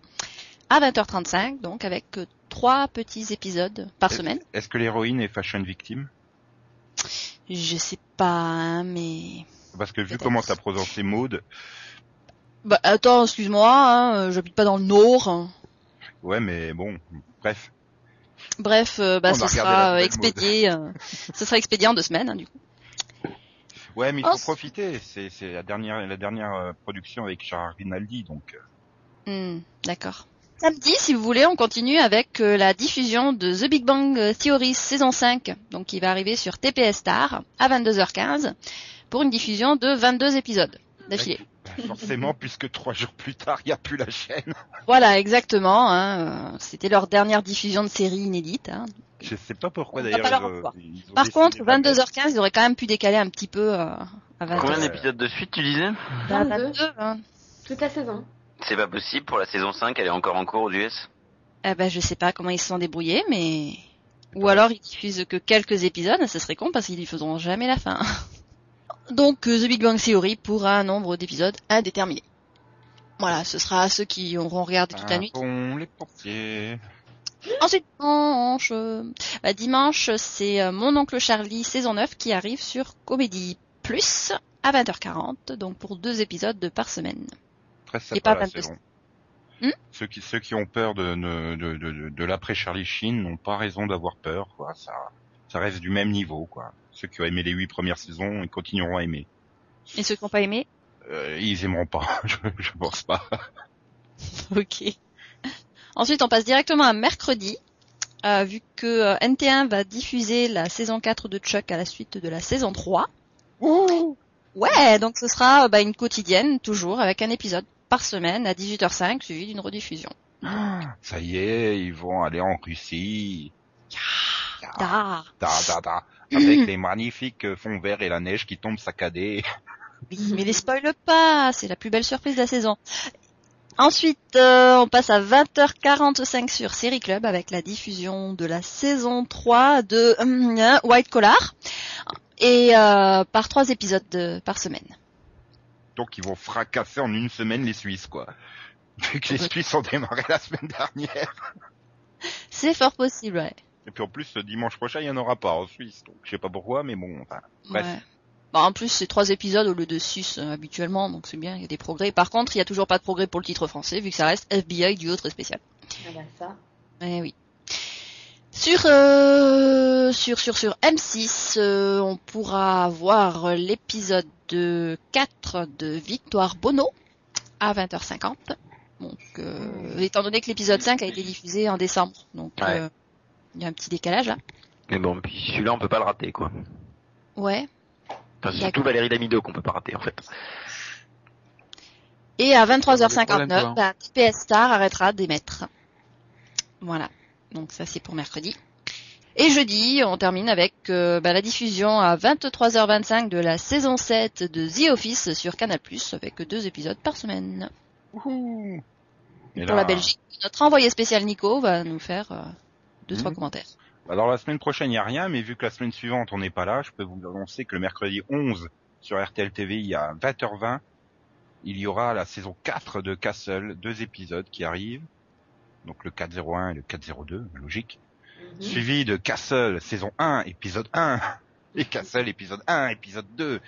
à 20h35, donc avec trois petits épisodes par semaine. Est-ce que l'héroïne est fashion victime? Je sais pas, hein, mais... Parce que vu comment t'as prononcé Maude, Bah attends, excuse-moi, hein, j'habite pas dans le Nord. ouais, mais bon, bref. Bref, euh, bah, ce sera euh, expédié, ce sera expédié en deux semaines, hein, du coup. Ouais, mais il faut profiter. C'est c'est la dernière la dernière euh, production avec Charles Rinaldi, donc. euh, Hmm, D'accord. Samedi, si vous voulez, on continue avec euh, la diffusion de The Big Bang Theory saison 5, donc qui va arriver sur TPS Star à 22h15 pour une diffusion de 22 épisodes d'affilée. Forcément, puisque trois jours plus tard, il n'y a plus la chaîne. Voilà, exactement. hein, C'était leur dernière diffusion de série inédite. hein. Je sais pas pourquoi d'ailleurs. euh, Par décidé contre, de la mettre. 22h15, ils auraient quand même pu décaler un petit peu euh, à 22h. Combien d'épisodes de suite tu disais? Bah, 22, 22, hein. toute la saison. C'est pas possible pour la saison 5, elle est encore en cours aux US. Eh ben, je sais pas comment ils se sont débrouillés, mais... Ou alors ils diffusent que quelques épisodes, ce serait con parce qu'ils diffuseront jamais la fin. Donc euh, The Big Bang Theory pour un nombre d'épisodes indéterminé. Voilà, ce sera à ceux qui auront regardé toute la nuit. Bon, les portiers. Ensuite, dimanche, euh, bah, dimanche, c'est euh, Mon oncle Charlie saison 9 qui arrive sur Comédie Plus à 20h40, donc pour deux épisodes de par semaine. Très Et pas la 22. saison. Hmm ceux qui ceux qui ont peur de de de, de, de l'après Charlie Sheen n'ont pas raison d'avoir peur quoi. Ça ça reste du même niveau quoi. Ceux qui ont aimé les huit premières saisons, ils continueront à aimer. Et ceux qui n'ont pas aimé Euh, ils aimeront pas, je, je pense pas. Ok. Ensuite, on passe directement à mercredi, euh, vu que euh, NT1 va diffuser la saison 4 de Chuck à la suite de la saison 3. Ouais, donc ce sera bah, une quotidienne, toujours, avec un épisode par semaine à 18h05, suivi d'une rediffusion. Ça y est, ils vont aller en Russie. Da, da, da. Avec les magnifiques euh, fonds verts et la neige qui tombe saccadée. oui, mais les spoile pas, c'est la plus belle surprise de la saison. Ensuite, euh, on passe à 20h45 sur Série Club avec la diffusion de la saison 3 de euh, White Collar et euh, par trois épisodes de- par semaine. Donc ils vont fracasser en une semaine les Suisses quoi. Vu que les Suisses ont démarré la semaine dernière. C'est fort possible, ouais. Et puis en plus, ce dimanche prochain, il n'y en aura pas en Suisse. Donc je sais pas pourquoi, mais bon, enfin, bref. Ouais. Bah, en plus, c'est trois épisodes au lieu de six euh, habituellement, donc c'est bien, il y a des progrès. Par contre, il y a toujours pas de progrès pour le titre français, vu que ça reste FBI du autre spécial. Ah bah ça. Eh oui. Sur euh, sur sur sur M6, euh, on pourra voir l'épisode de 4 de Victoire Bono à 20h50. Donc, euh, étant donné que l'épisode 5 a été diffusé en décembre, donc Ouais. Il y a un petit décalage là. Mais bon, puis celui-là on peut pas le rater quoi. Ouais. Enfin, c'est surtout Valérie Damido qu'on peut pas rater en fait. Et à problème, 23h59, toi. bah, TPS Star arrêtera d'émettre. Voilà. Donc ça c'est pour mercredi. Et jeudi, on termine avec euh, bah, la diffusion à 23h25 de la saison 7 de The Office sur Canal+, avec deux épisodes par semaine. Pour là- la Belgique, notre envoyé spécial Nico va nous faire euh, deux, trois Mhm. commentaires. Alors la semaine prochaine, il n'y a rien, mais vu que la semaine suivante, on n'est pas là, je peux vous annoncer que le mercredi 11 sur RTL TV, il y a 20h20, il y aura la saison 4 de Castle, deux épisodes qui arrivent. Donc le 401 et le 402, logique. Mhm. Suivi de Castle, saison 1, épisode 1. Et Castle, épisode 1, épisode 2.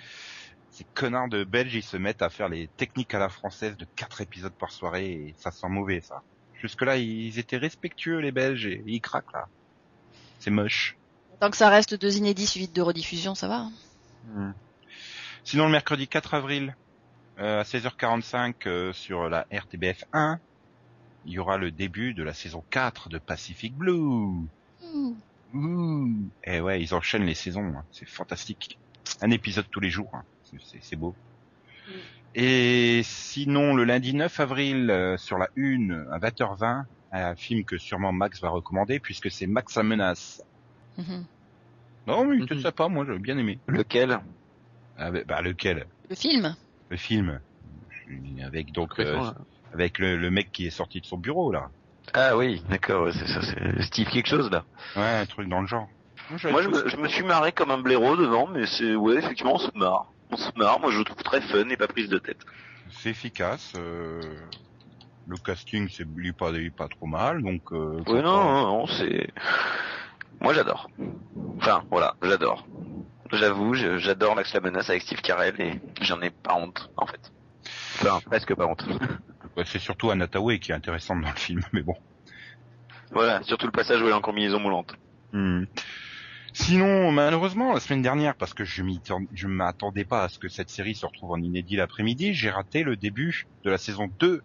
Ces connards de Belges, ils se mettent à faire les techniques à la française de 4 épisodes par soirée et ça sent mauvais, ça. Jusque-là, ils étaient respectueux, les Belges, et ils craquent, là. C'est moche. Tant que ça reste deux inédits suivis de deux rediffusions, ça va. hein. Sinon, le mercredi 4 avril, euh, à 16h45 euh, sur la RTBF 1, il y aura le début de la saison 4 de Pacific Blue. Ouh. Et ouais, ils enchaînent les saisons, hein. c'est fantastique. Un épisode tous les jours, hein. C'est- beau. Mm. Et sinon, le lundi 9 avril, euh, sur la 1, à 20h20, un film que sûrement Max va recommander, puisque c'est Max à menace. Mhm. Non, mais il était Mhm. sympa, moi j'avais bien aimé. Lequel? Ah, bah, lequel? Le film Le film. Avec donc euh, avec le, le mec qui est sorti de son bureau là. Ah oui, d'accord, ouais, c'est ça, c'est Steve quelque chose là. Ouais, un truc dans le genre. Moi je me, je me suis marré comme un blaireau devant, mais c'est ouais effectivement on se marre. On se marre, moi je le trouve très fun et pas prise de tête. C'est efficace. euh, Le casting, c'est pas, pas trop mal, donc. Euh, pourquoi- non, non, non, c'est... Moi j'adore. Enfin voilà, j'adore. J'avoue, j'adore Max la menace avec Steve Carell et j'en ai pas honte en fait. Enfin, presque pas honte. Ouais, c'est surtout Anataway qui est intéressante dans le film, mais bon. voilà, surtout le passage où elle est en combinaison moulante. Hmm. Sinon, malheureusement, la semaine dernière, parce que je je m'attendais pas à ce que cette série se retrouve en inédit l'après-midi, j'ai raté le début de la saison 2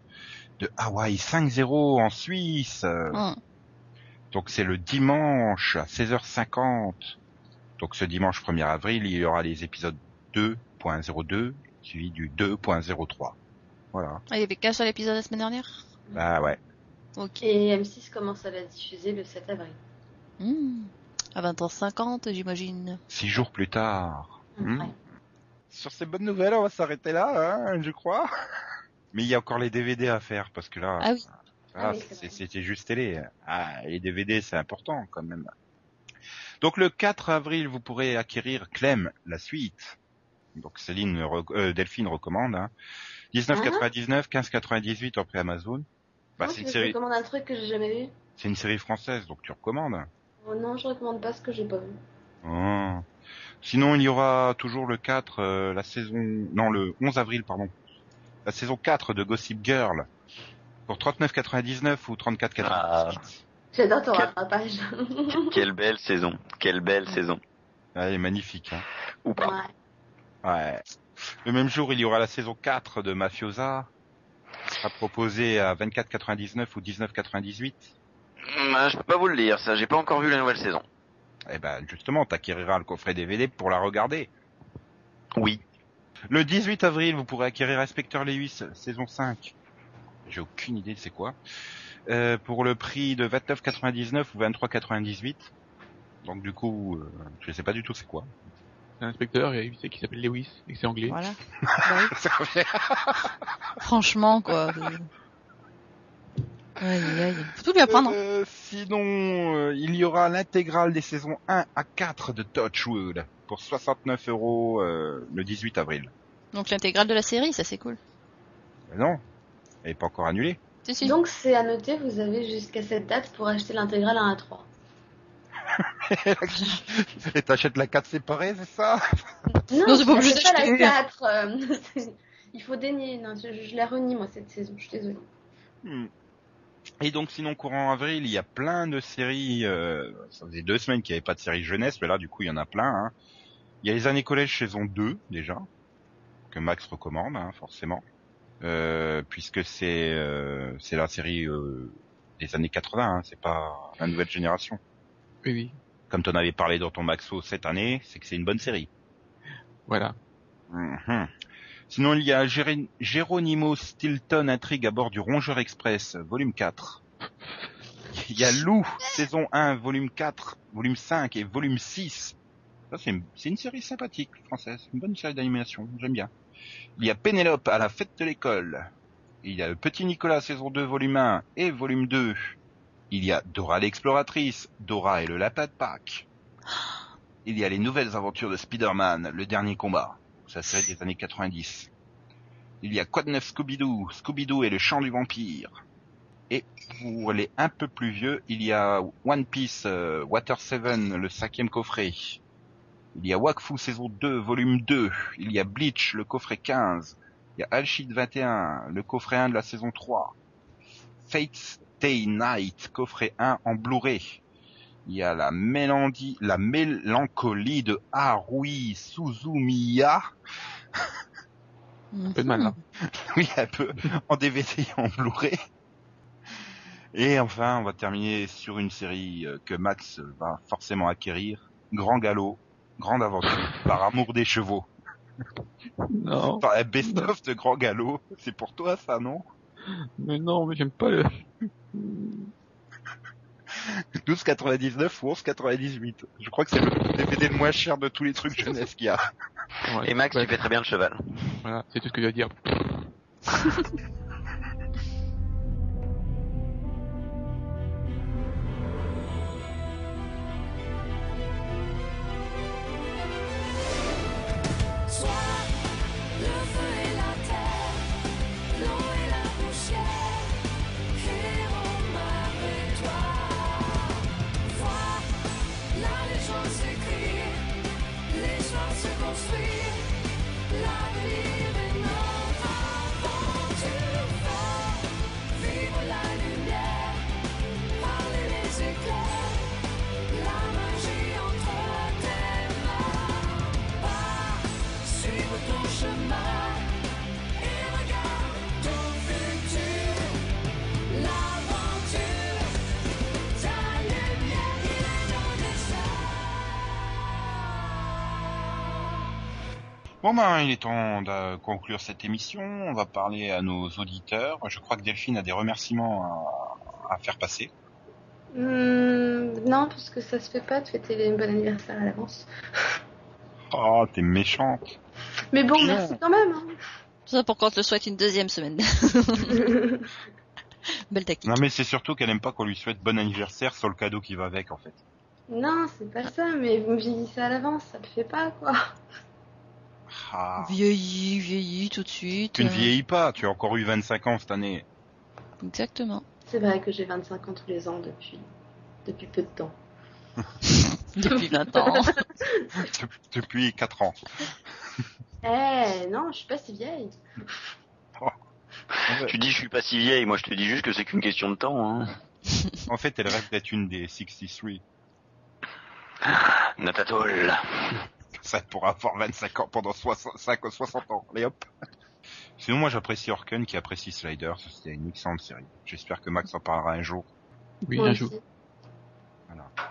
de Hawaï 5-0 en Suisse. Hum. Donc c'est le dimanche à 16h50. Donc ce dimanche 1er avril, il y aura les épisodes 2.02 suivi du 2.03. Voilà. Ah, il y avait qu'un seul épisode la semaine dernière? Bah ouais. Ok. Et M6 commence à la diffuser le 7 avril. Hmm. À 20h50, j'imagine. Six jours plus tard. Hmm. Ouais. Sur ces bonnes nouvelles, on va s'arrêter là, hein, je crois. Mais il y a encore les DVD à faire parce que là, Ah oui. Ah, Ah oui, c'était juste télé. Ah, les DVD, c'est important quand même. Donc le 4 avril, vous pourrez acquérir Clem, la suite. Donc Céline, euh, Delphine recommande. Hein. 19,99, 15,98 après Amazon. Bah, c'est tu une veux que je série, recommande un truc que j'ai jamais vu c'est une série française, donc tu recommandes. Oh non, je recommande pas ce que j'ai pas vu. Oh. Sinon, il y aura toujours le 4, euh, la saison, non, le 11 avril, pardon. La saison 4 de Gossip Girl. Pour 39,99 ou 34,98. Ah. J'adore ton Quel- rattrapage. Quelle belle saison. Quelle belle saison. Ah, elle est magnifique, hein. Ou pas. ouais. Ouais. Le même jour, il y aura la saison 4 de Mafiosa. qui sera proposée à 24,99 ou 19,98. Hum, Je peux pas vous le dire, ça. J'ai pas encore vu la nouvelle saison. Eh ben, justement, t'acquériras le coffret DVD pour la regarder. Oui. Le 18 avril, vous pourrez acquérir Inspecteur Lewis, saison 5. J'ai aucune idée de c'est quoi. Euh, pour le prix de 29,99 ou 23,98. Donc du coup, euh, je sais pas du tout c'est quoi. C'est un inspecteur et il sait qu'il s'appelle Lewis et que c'est anglais. Voilà. Bah oui. Franchement, quoi. Aïe, aïe, aïe. Faut tout lui apprendre. Euh, sinon, euh, il y aura l'intégrale des saisons 1 à 4 de Touchwood pour 69 euros euh, le 18 avril. Donc l'intégrale de la série, ça c'est cool. Mais non, elle est pas encore annulée. Si, si. Donc c'est à noter, vous avez jusqu'à cette date pour acheter l'intégrale à 1 à 3. Et t'achètes la 4 séparée, c'est ça? Non, c'est pas obligé c'est pas la d'acheter. 4. euh, c'est- Il faut dénier. Non, je, je la renie moi cette saison, je suis désolée. Hmm. Et donc sinon courant avril, il y a plein de séries. Euh, ça faisait deux semaines qu'il n'y avait pas de série jeunesse, mais là du coup il y en a plein. hein. Il y a les années collège saison 2 déjà que Max recommande hein, forcément, euh, puisque c'est euh, c'est la série euh, des années 80, hein, c'est pas la nouvelle génération. Oui, oui. Comme tu en avais parlé dans ton Maxo cette année, c'est que c'est une bonne série. Voilà. Mhm. Sinon, il y a Geronimo Stilton Intrigue à bord du Rongeur Express, volume 4. Il y a Lou, saison 1, volume 4, volume 5 et volume 6. Ça, c'est une, c'est une série sympathique française, une bonne série d'animation, j'aime bien. Il y a Pénélope à la fête de l'école. Il y a le Petit Nicolas, saison 2, volume 1 et volume 2. Il y a Dora l'exploratrice, Dora et le lapin de Pâques. Il y a les nouvelles aventures de Spider-Man, le dernier combat. Ça série des années 90. Il y a Quoi de Scooby-Doo, Scooby-Doo et le chant du vampire. Et pour les un peu plus vieux, il y a One Piece euh, Water 7, le cinquième coffret. Il y a Wakfu saison 2, volume 2. Il y a Bleach, le coffret 15. Il y a Alchid 21, le coffret 1 de la saison 3. Fate's Day Night, coffret 1 en Blu-ray. Il y a la mélodie, la mélancolie de Harui Suzumiya. Un peu de mal, là. Oui, un peu. En DVD et en Blu-ray. Et enfin, on va terminer sur une série euh, que Max va forcément acquérir. Grand galop, grande aventure, par amour des chevaux. Non. Enfin, best-of de Grand galop. C'est pour toi, ça, non? Mais non, mais j'aime pas le... 12,99 ou 11,98. Je crois que c'est le DVD le moins cher de tous les trucs jeunesse qu'il y a. Ouais, Et Max, ouais, tu fais très bien le cheval. Voilà, c'est tout ce que je dois dire. Bon ben, il est temps de conclure cette émission. On va parler à nos auditeurs. Je crois que Delphine a des remerciements à, à faire passer. Hum, non, parce que ça se fait pas de fêter les bon anniversaire à l'avance. Oh, t'es méchante. Mais bon, merci quand même. hein. Ça pour qu'on te le souhaite une deuxième semaine. Belle tactique. Non mais c'est surtout qu'elle aime pas qu'on lui souhaite bon anniversaire sur le cadeau qui va avec en fait. non, c'est pas ça, mais vous me vieillissez à l'avance, ça le fait pas, quoi. Ah. Vieilli, vieilli tout de suite. Tu ne euh, vieillis pas, tu as encore eu 25 ans cette année. Exactement. C'est vrai que j'ai 25 ans tous les ans depuis, depuis peu de temps. Depuis 20 ans. Dep- Depuis 4 ans. Eh, non, je suis pas si vieille. Tu dis je suis pas si vieille, moi je te dis juste que c'est qu'une question de temps. Hein. En fait, elle rêve d'être une des 63. Not at all. Ça pourra avoir 25 ans pendant 65 ou 60 ans. Allez hop. Sinon, moi, j'apprécie Orken qui apprécie Sliders. C'était une excellente série. J'espère que Max en parlera un jour. Oui, Moi un aussi. jour.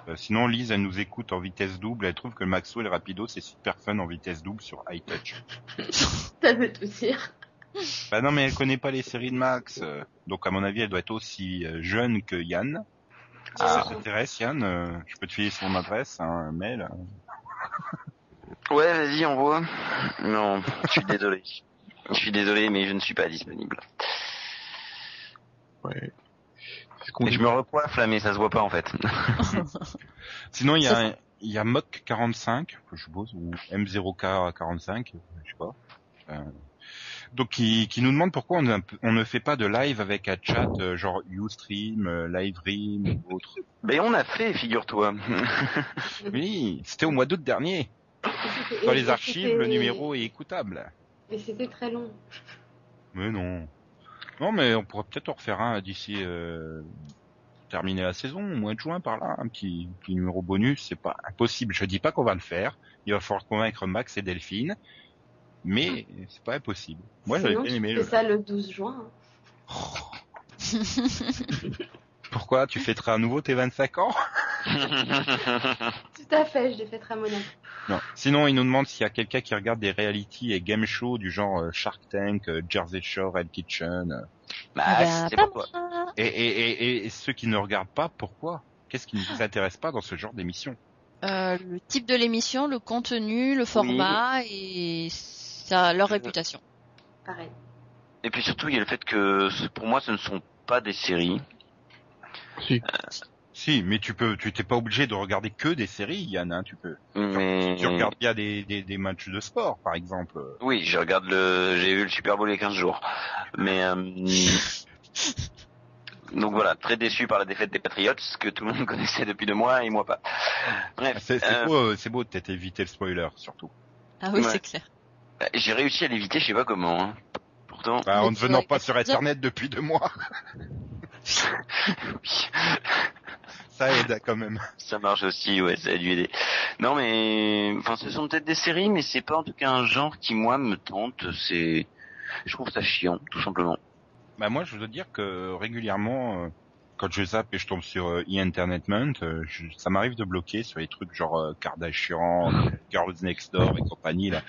Euh, sinon, Lise, elle nous écoute en vitesse double. Elle trouve que le Maxo et le Rapido, c'est super fun en vitesse double sur iTouch. Ça veut tout dire. Bah non, mais elle connaît pas les séries de Max. euh, donc, à mon avis, elle doit être aussi euh, jeune que Yann. Si Ah. ça t'intéresse, Yann, euh, je peux te filer son adresse, hein, un mail. Ouais, vas-y, envoie. Non, je suis désolé. Je suis désolé, mais je ne suis pas disponible. Ouais. Et je me recoiffe là, mais ça se voit pas en fait. Sinon, il y a, il y a Mock45, que je suppose, ou M0K45, je sais pas. Euh, donc, qui, qui nous demande pourquoi on, ne- on ne fait pas de live avec un chat euh, genre Ustream, euh, Liveream ou autre. Mais on a fait, figure-toi. Oui, c'était au mois d'août dernier. Dans les archives, le numéro est écoutable. Et c'était très long. Mais non. Non, mais on pourrait peut-être en refaire un d'ici euh, terminer la saison, au mois de juin par là, un petit, petit numéro bonus, c'est pas impossible. Je dis pas qu'on va le faire. Il va falloir convaincre Max et Delphine, mais c'est pas impossible. Moi, j'avais bien tu aimé. fais Le... ça le 12 juin. Pourquoi? Tu fêteras à nouveau tes 25 ans? Tout à fait, je l'ai fait très. Non. Sinon, il nous demande s'il y a quelqu'un qui regarde des reality et game shows du genre euh, Shark Tank, euh, Jersey Shore, Hell Kitchen. euh. bah, bah, c'est pas pour toi. moi. Et, et, et, et ceux qui ne regardent pas, pourquoi? Qu'est-ce qui ne vous intéresse pas dans ce genre d'émission? Euh, le type de l'émission, le contenu, le format et ça, leur réputation. Pareil. Et puis surtout, il y a le fait que ce- pour moi, ce ne sont pas des séries. Si. Si, mais tu peux, tu t'es pas obligé de regarder que des séries, Yann. Hein, tu peux. Mais Tu regardes bien des, des, des matchs de sport, par exemple. oui, je regarde le, j'ai eu le Super Bowl il y a 15 jours. Mais euh, donc voilà, très déçu par la défaite des Patriots que tout le monde connaissait depuis deux mois et moi pas. Bref, C'est euh, beau, euh, c'est beau de t'être évité le spoiler, surtout. Ah oui, Ouais. c'est clair. j'ai réussi à l'éviter, je sais pas comment. hein. Pourtant, Bah, en ne tu venant pas sur tu Internet depuis deux mois, ça aide quand même. Ça marche aussi, ouais, ça a dû aider. Non, mais enfin, ce sont peut-être des séries, mais c'est pas en tout cas un genre qui moi me tente. C'est, je trouve ça chiant, tout simplement. Bah moi, je dois dire que régulièrement, euh, quand je zappe et je tombe sur euh, e-entertainment, euh, je- ça m'arrive de bloquer sur les trucs genre Kardashian, Girls Next Door et compagnie là.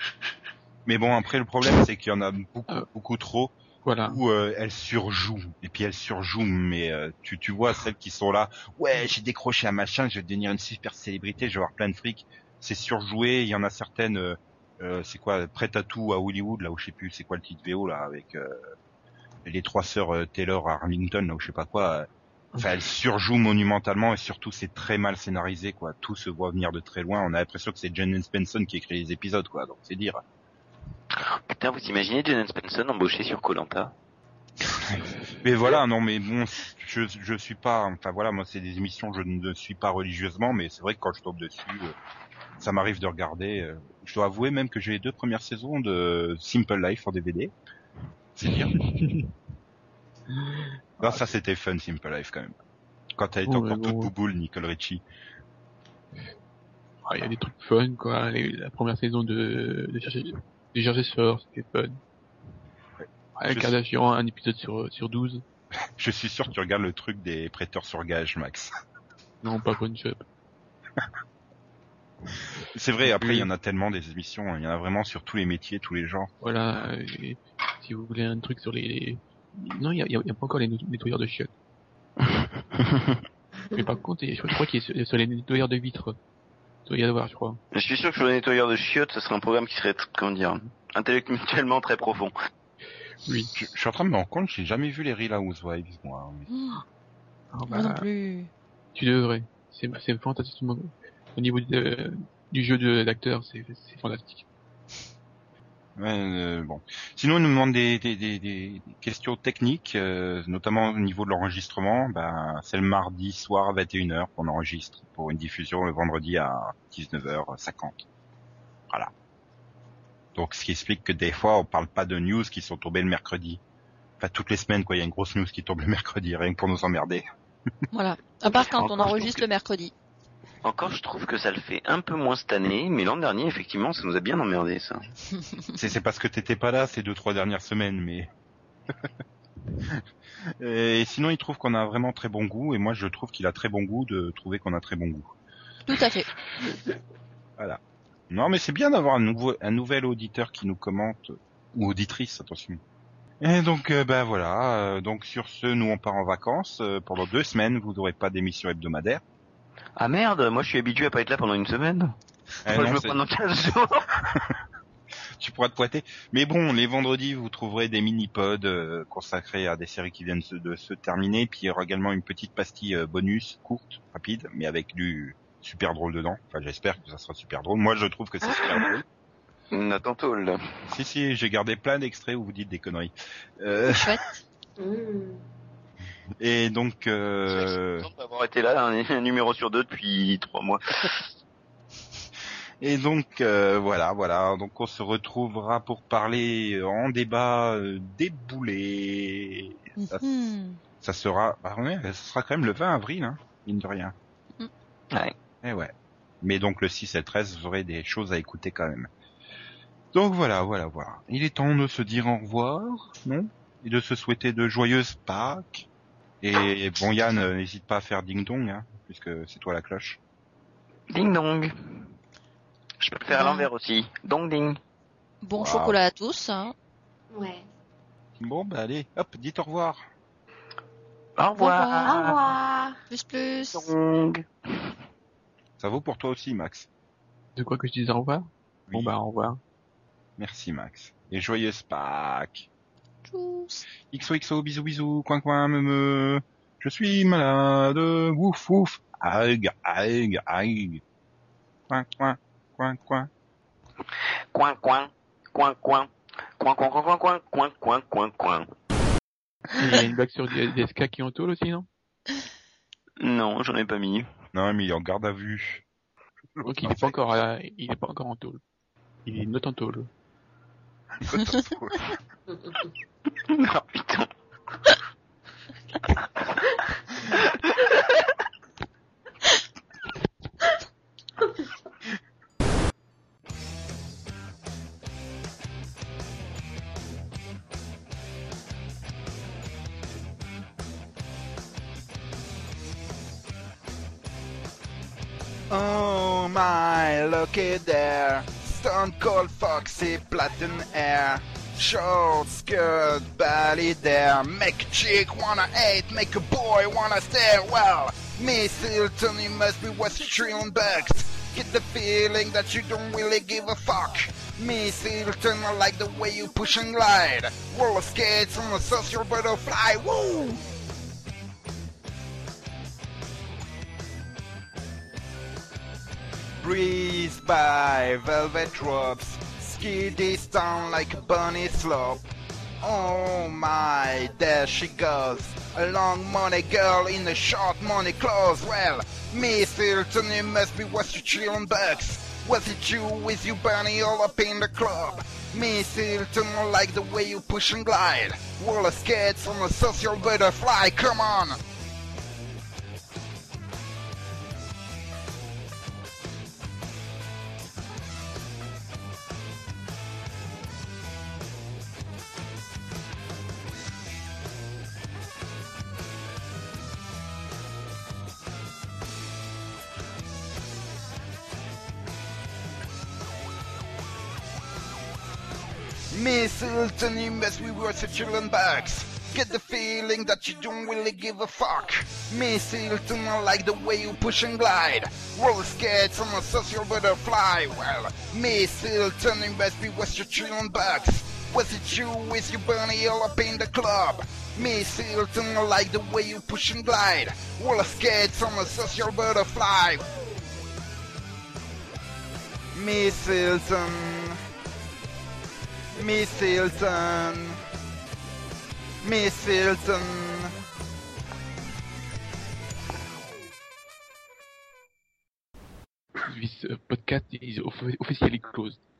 Mais bon, après le problème, c'est qu'il y en a beaucoup, beaucoup trop Voilà. où euh, elles surjouent. Et puis elles surjouent, mais euh, tu, tu vois celles qui sont là. Ouais, j'ai décroché un machin, je vais devenir une super célébrité, je vais avoir plein de fric. C'est surjoué. Il y en a certaines. euh, c'est quoi, prête à tout à Hollywood là où je sais plus, c'est quoi le titre VO là avec euh, les trois sœurs Taylor à Arlington là où je sais pas quoi. Enfin, elles surjouent monumentalement et surtout c'est très mal scénarisé quoi. Tout se voit venir de très loin. On a l'impression que c'est Jen Spencer qui écrit les épisodes quoi. Donc c'est dire. Putain, vous imaginez Janet Spencer embauché sur Colanta Mais voilà, non, mais bon, je je suis pas, enfin voilà, moi c'est des émissions, je ne suis pas religieusement, mais c'est vrai que quand je tombe dessus, euh, ça m'arrive de regarder. euh, je dois avouer même que j'ai les deux premières saisons de Simple Life en DVD. C'est dire. non, ça c'était fun Simple Life quand même. Quand elle était encore toute bon. bouboule, Nicole Richie. Ah, Il y a des trucs fun, quoi. La première saison de, de chercher, Sœur, c'était fun. Ouais. Ouais, Kardashian, un épisode sur, sur 12. Je suis sûr que tu regardes le truc des prêteurs sur gage, Max. Non, pas Up. C'est vrai, après, il y en a tellement des émissions, il y en a vraiment sur tous les métiers, tous les genres. Voilà, euh, et si vous voulez un truc sur les... Non, il y a, y a- y a pas encore les net- nettoyeurs de chiottes. Mais par contre, y a- je crois qu'il est sur, sur les nettoyeurs de vitres. Il doit y avoir, je crois. Je suis sûr que sur le nettoyeur de chiottes, ce serait un programme qui serait, comment dire, intellectuellement très profond. Oui. Je, je suis en train de me rendre compte, j'ai jamais vu les Real Housewives, moi. Oh, Ah, moi non bah, plus. tu devrais. C'est c'est fantastique. Au niveau de- du jeu de- d'acteur, c'est c'est fantastique. Euh, bon. Sinon, ils nous demandent des, des, des, des questions techniques, euh, notamment au niveau de l'enregistrement. Ben, c'est le mardi soir à 21h qu'on enregistre pour une diffusion le vendredi à 19h50. Voilà. Donc, ce qui explique que des fois, on parle pas de news qui sont tombées le mercredi. Enfin, toutes les semaines, quoi. Il y a une grosse news qui tombe le mercredi, rien que pour nous emmerder. Voilà. À part quand on enregistre le mercredi. Encore, je trouve que ça le fait un peu moins cette année, mais l'an dernier, effectivement, ça nous a bien emmerdé, ça. C'est parce que t'étais pas là ces deux trois dernières semaines, mais. et sinon, il trouve qu'on a vraiment très bon goût, et moi, je trouve qu'il a très bon goût de trouver qu'on a très bon goût. Tout à fait. Non, mais c'est bien d'avoir un nouveau, un nouvel auditeur qui nous commente ou auditrice, attention. Et donc, euh, bah voilà. euh, donc sur ce, nous on part en vacances euh, pendant deux semaines. Vous n'aurez pas d'émission hebdomadaire. Ah merde, moi je suis habitué à pas être là pendant une semaine. Eh moi non, je me c'est- prends dans 15 jours. tu pourras te pointer. Mais bon, les vendredis, vous trouverez des mini-pods euh, consacrés à des séries qui viennent se- de se terminer. Puis il y aura également une petite pastille euh, bonus, courte, rapide, mais avec du super drôle dedans. Enfin, j'espère que ça sera super drôle. Moi, je trouve que c'est super drôle. Nathan Toll. Si, si, j'ai gardé plein d'extraits où vous dites des conneries. Euh, Chouette. Et donc, euh, Sans avoir été là, un, un numéro sur deux depuis trois mois. et donc, euh, voilà, voilà. Donc, on se retrouvera pour parler en débat euh, des boulets. Mhm. ça sera, bah ouais, ça sera quand même le 20 avril, hein, mine de rien. Ouais. Eh ouais. Mais donc le 6 et le 13, vous aurez des choses à écouter quand même. Donc voilà, voilà, voilà. Il est temps de se dire au revoir, non? Et de se souhaiter de joyeuses Pâques. Et bon Yann, euh, n'hésite pas à faire ding dong, hein, puisque c'est toi la cloche. Ding dong. Je peux le faire à l'envers aussi. Dong ding. Bon Wow. chocolat à tous. Hein. Ouais. Bon, bah allez, hop, dites au revoir. Au revoir. Au revoir. Plus plus. Dong. Ça vaut pour toi aussi, Max. De quoi que je dise au revoir? Bon bah au revoir. Merci, Max. Et joyeuses Pâques. Tchuss. XOXO, bisous, bisous, coin, coin, me, me. Je suis malade, ouf, ouf. Aïe, aïe, aïe. Coin, coin, coin, coin. Coin, coin, coin, coin. Coin, coin, coin, coin, coin, coin, coin, coin. Il y a une blague sur DSK qui entoure aussi, non? Non, j'en ai pas mis. Non, mais il est en garde à vue. Donc il n'est pas est pas encore en tôle. Il est not en tôle. Oh putain. Oh my, look at there. Stone cold foxy platinum hair. Short skirt, belly there. Make a chick wanna hate, make a boy wanna stare. Well, Miss Hilton, you must be worth a trillion bucks. Get the feeling that you don't really give a fuck. Miss Hilton, I like the way you push and glide. Roller skates on a social butterfly. Woo! Breeze by velvet drops, skiddy down like a bunny slope. Oh my, there she goes, a long money girl in a short money clothes. Well, Miss Hilton, you must be worth a trillion bucks. Was it you with you bunny all up in the club? Miss Hilton, like the way you push and glide. Roller skates on a social butterfly, come on! Miss Hilton, you must be worth a trillion bucks. Get the feeling that you don't really give a fuck. Miss Hilton, I like the way you push and glide. Roller skates on a social butterfly. Well, Miss Hilton, you must be worth a trillion bucks. Was it you with your bunny all up in the club? Miss Hilton, I like the way you push and glide. Roller skates on a social butterfly. Miss Hilton. Miss Hilton. Miss Hilton. This uh, podcast is off- officially closed.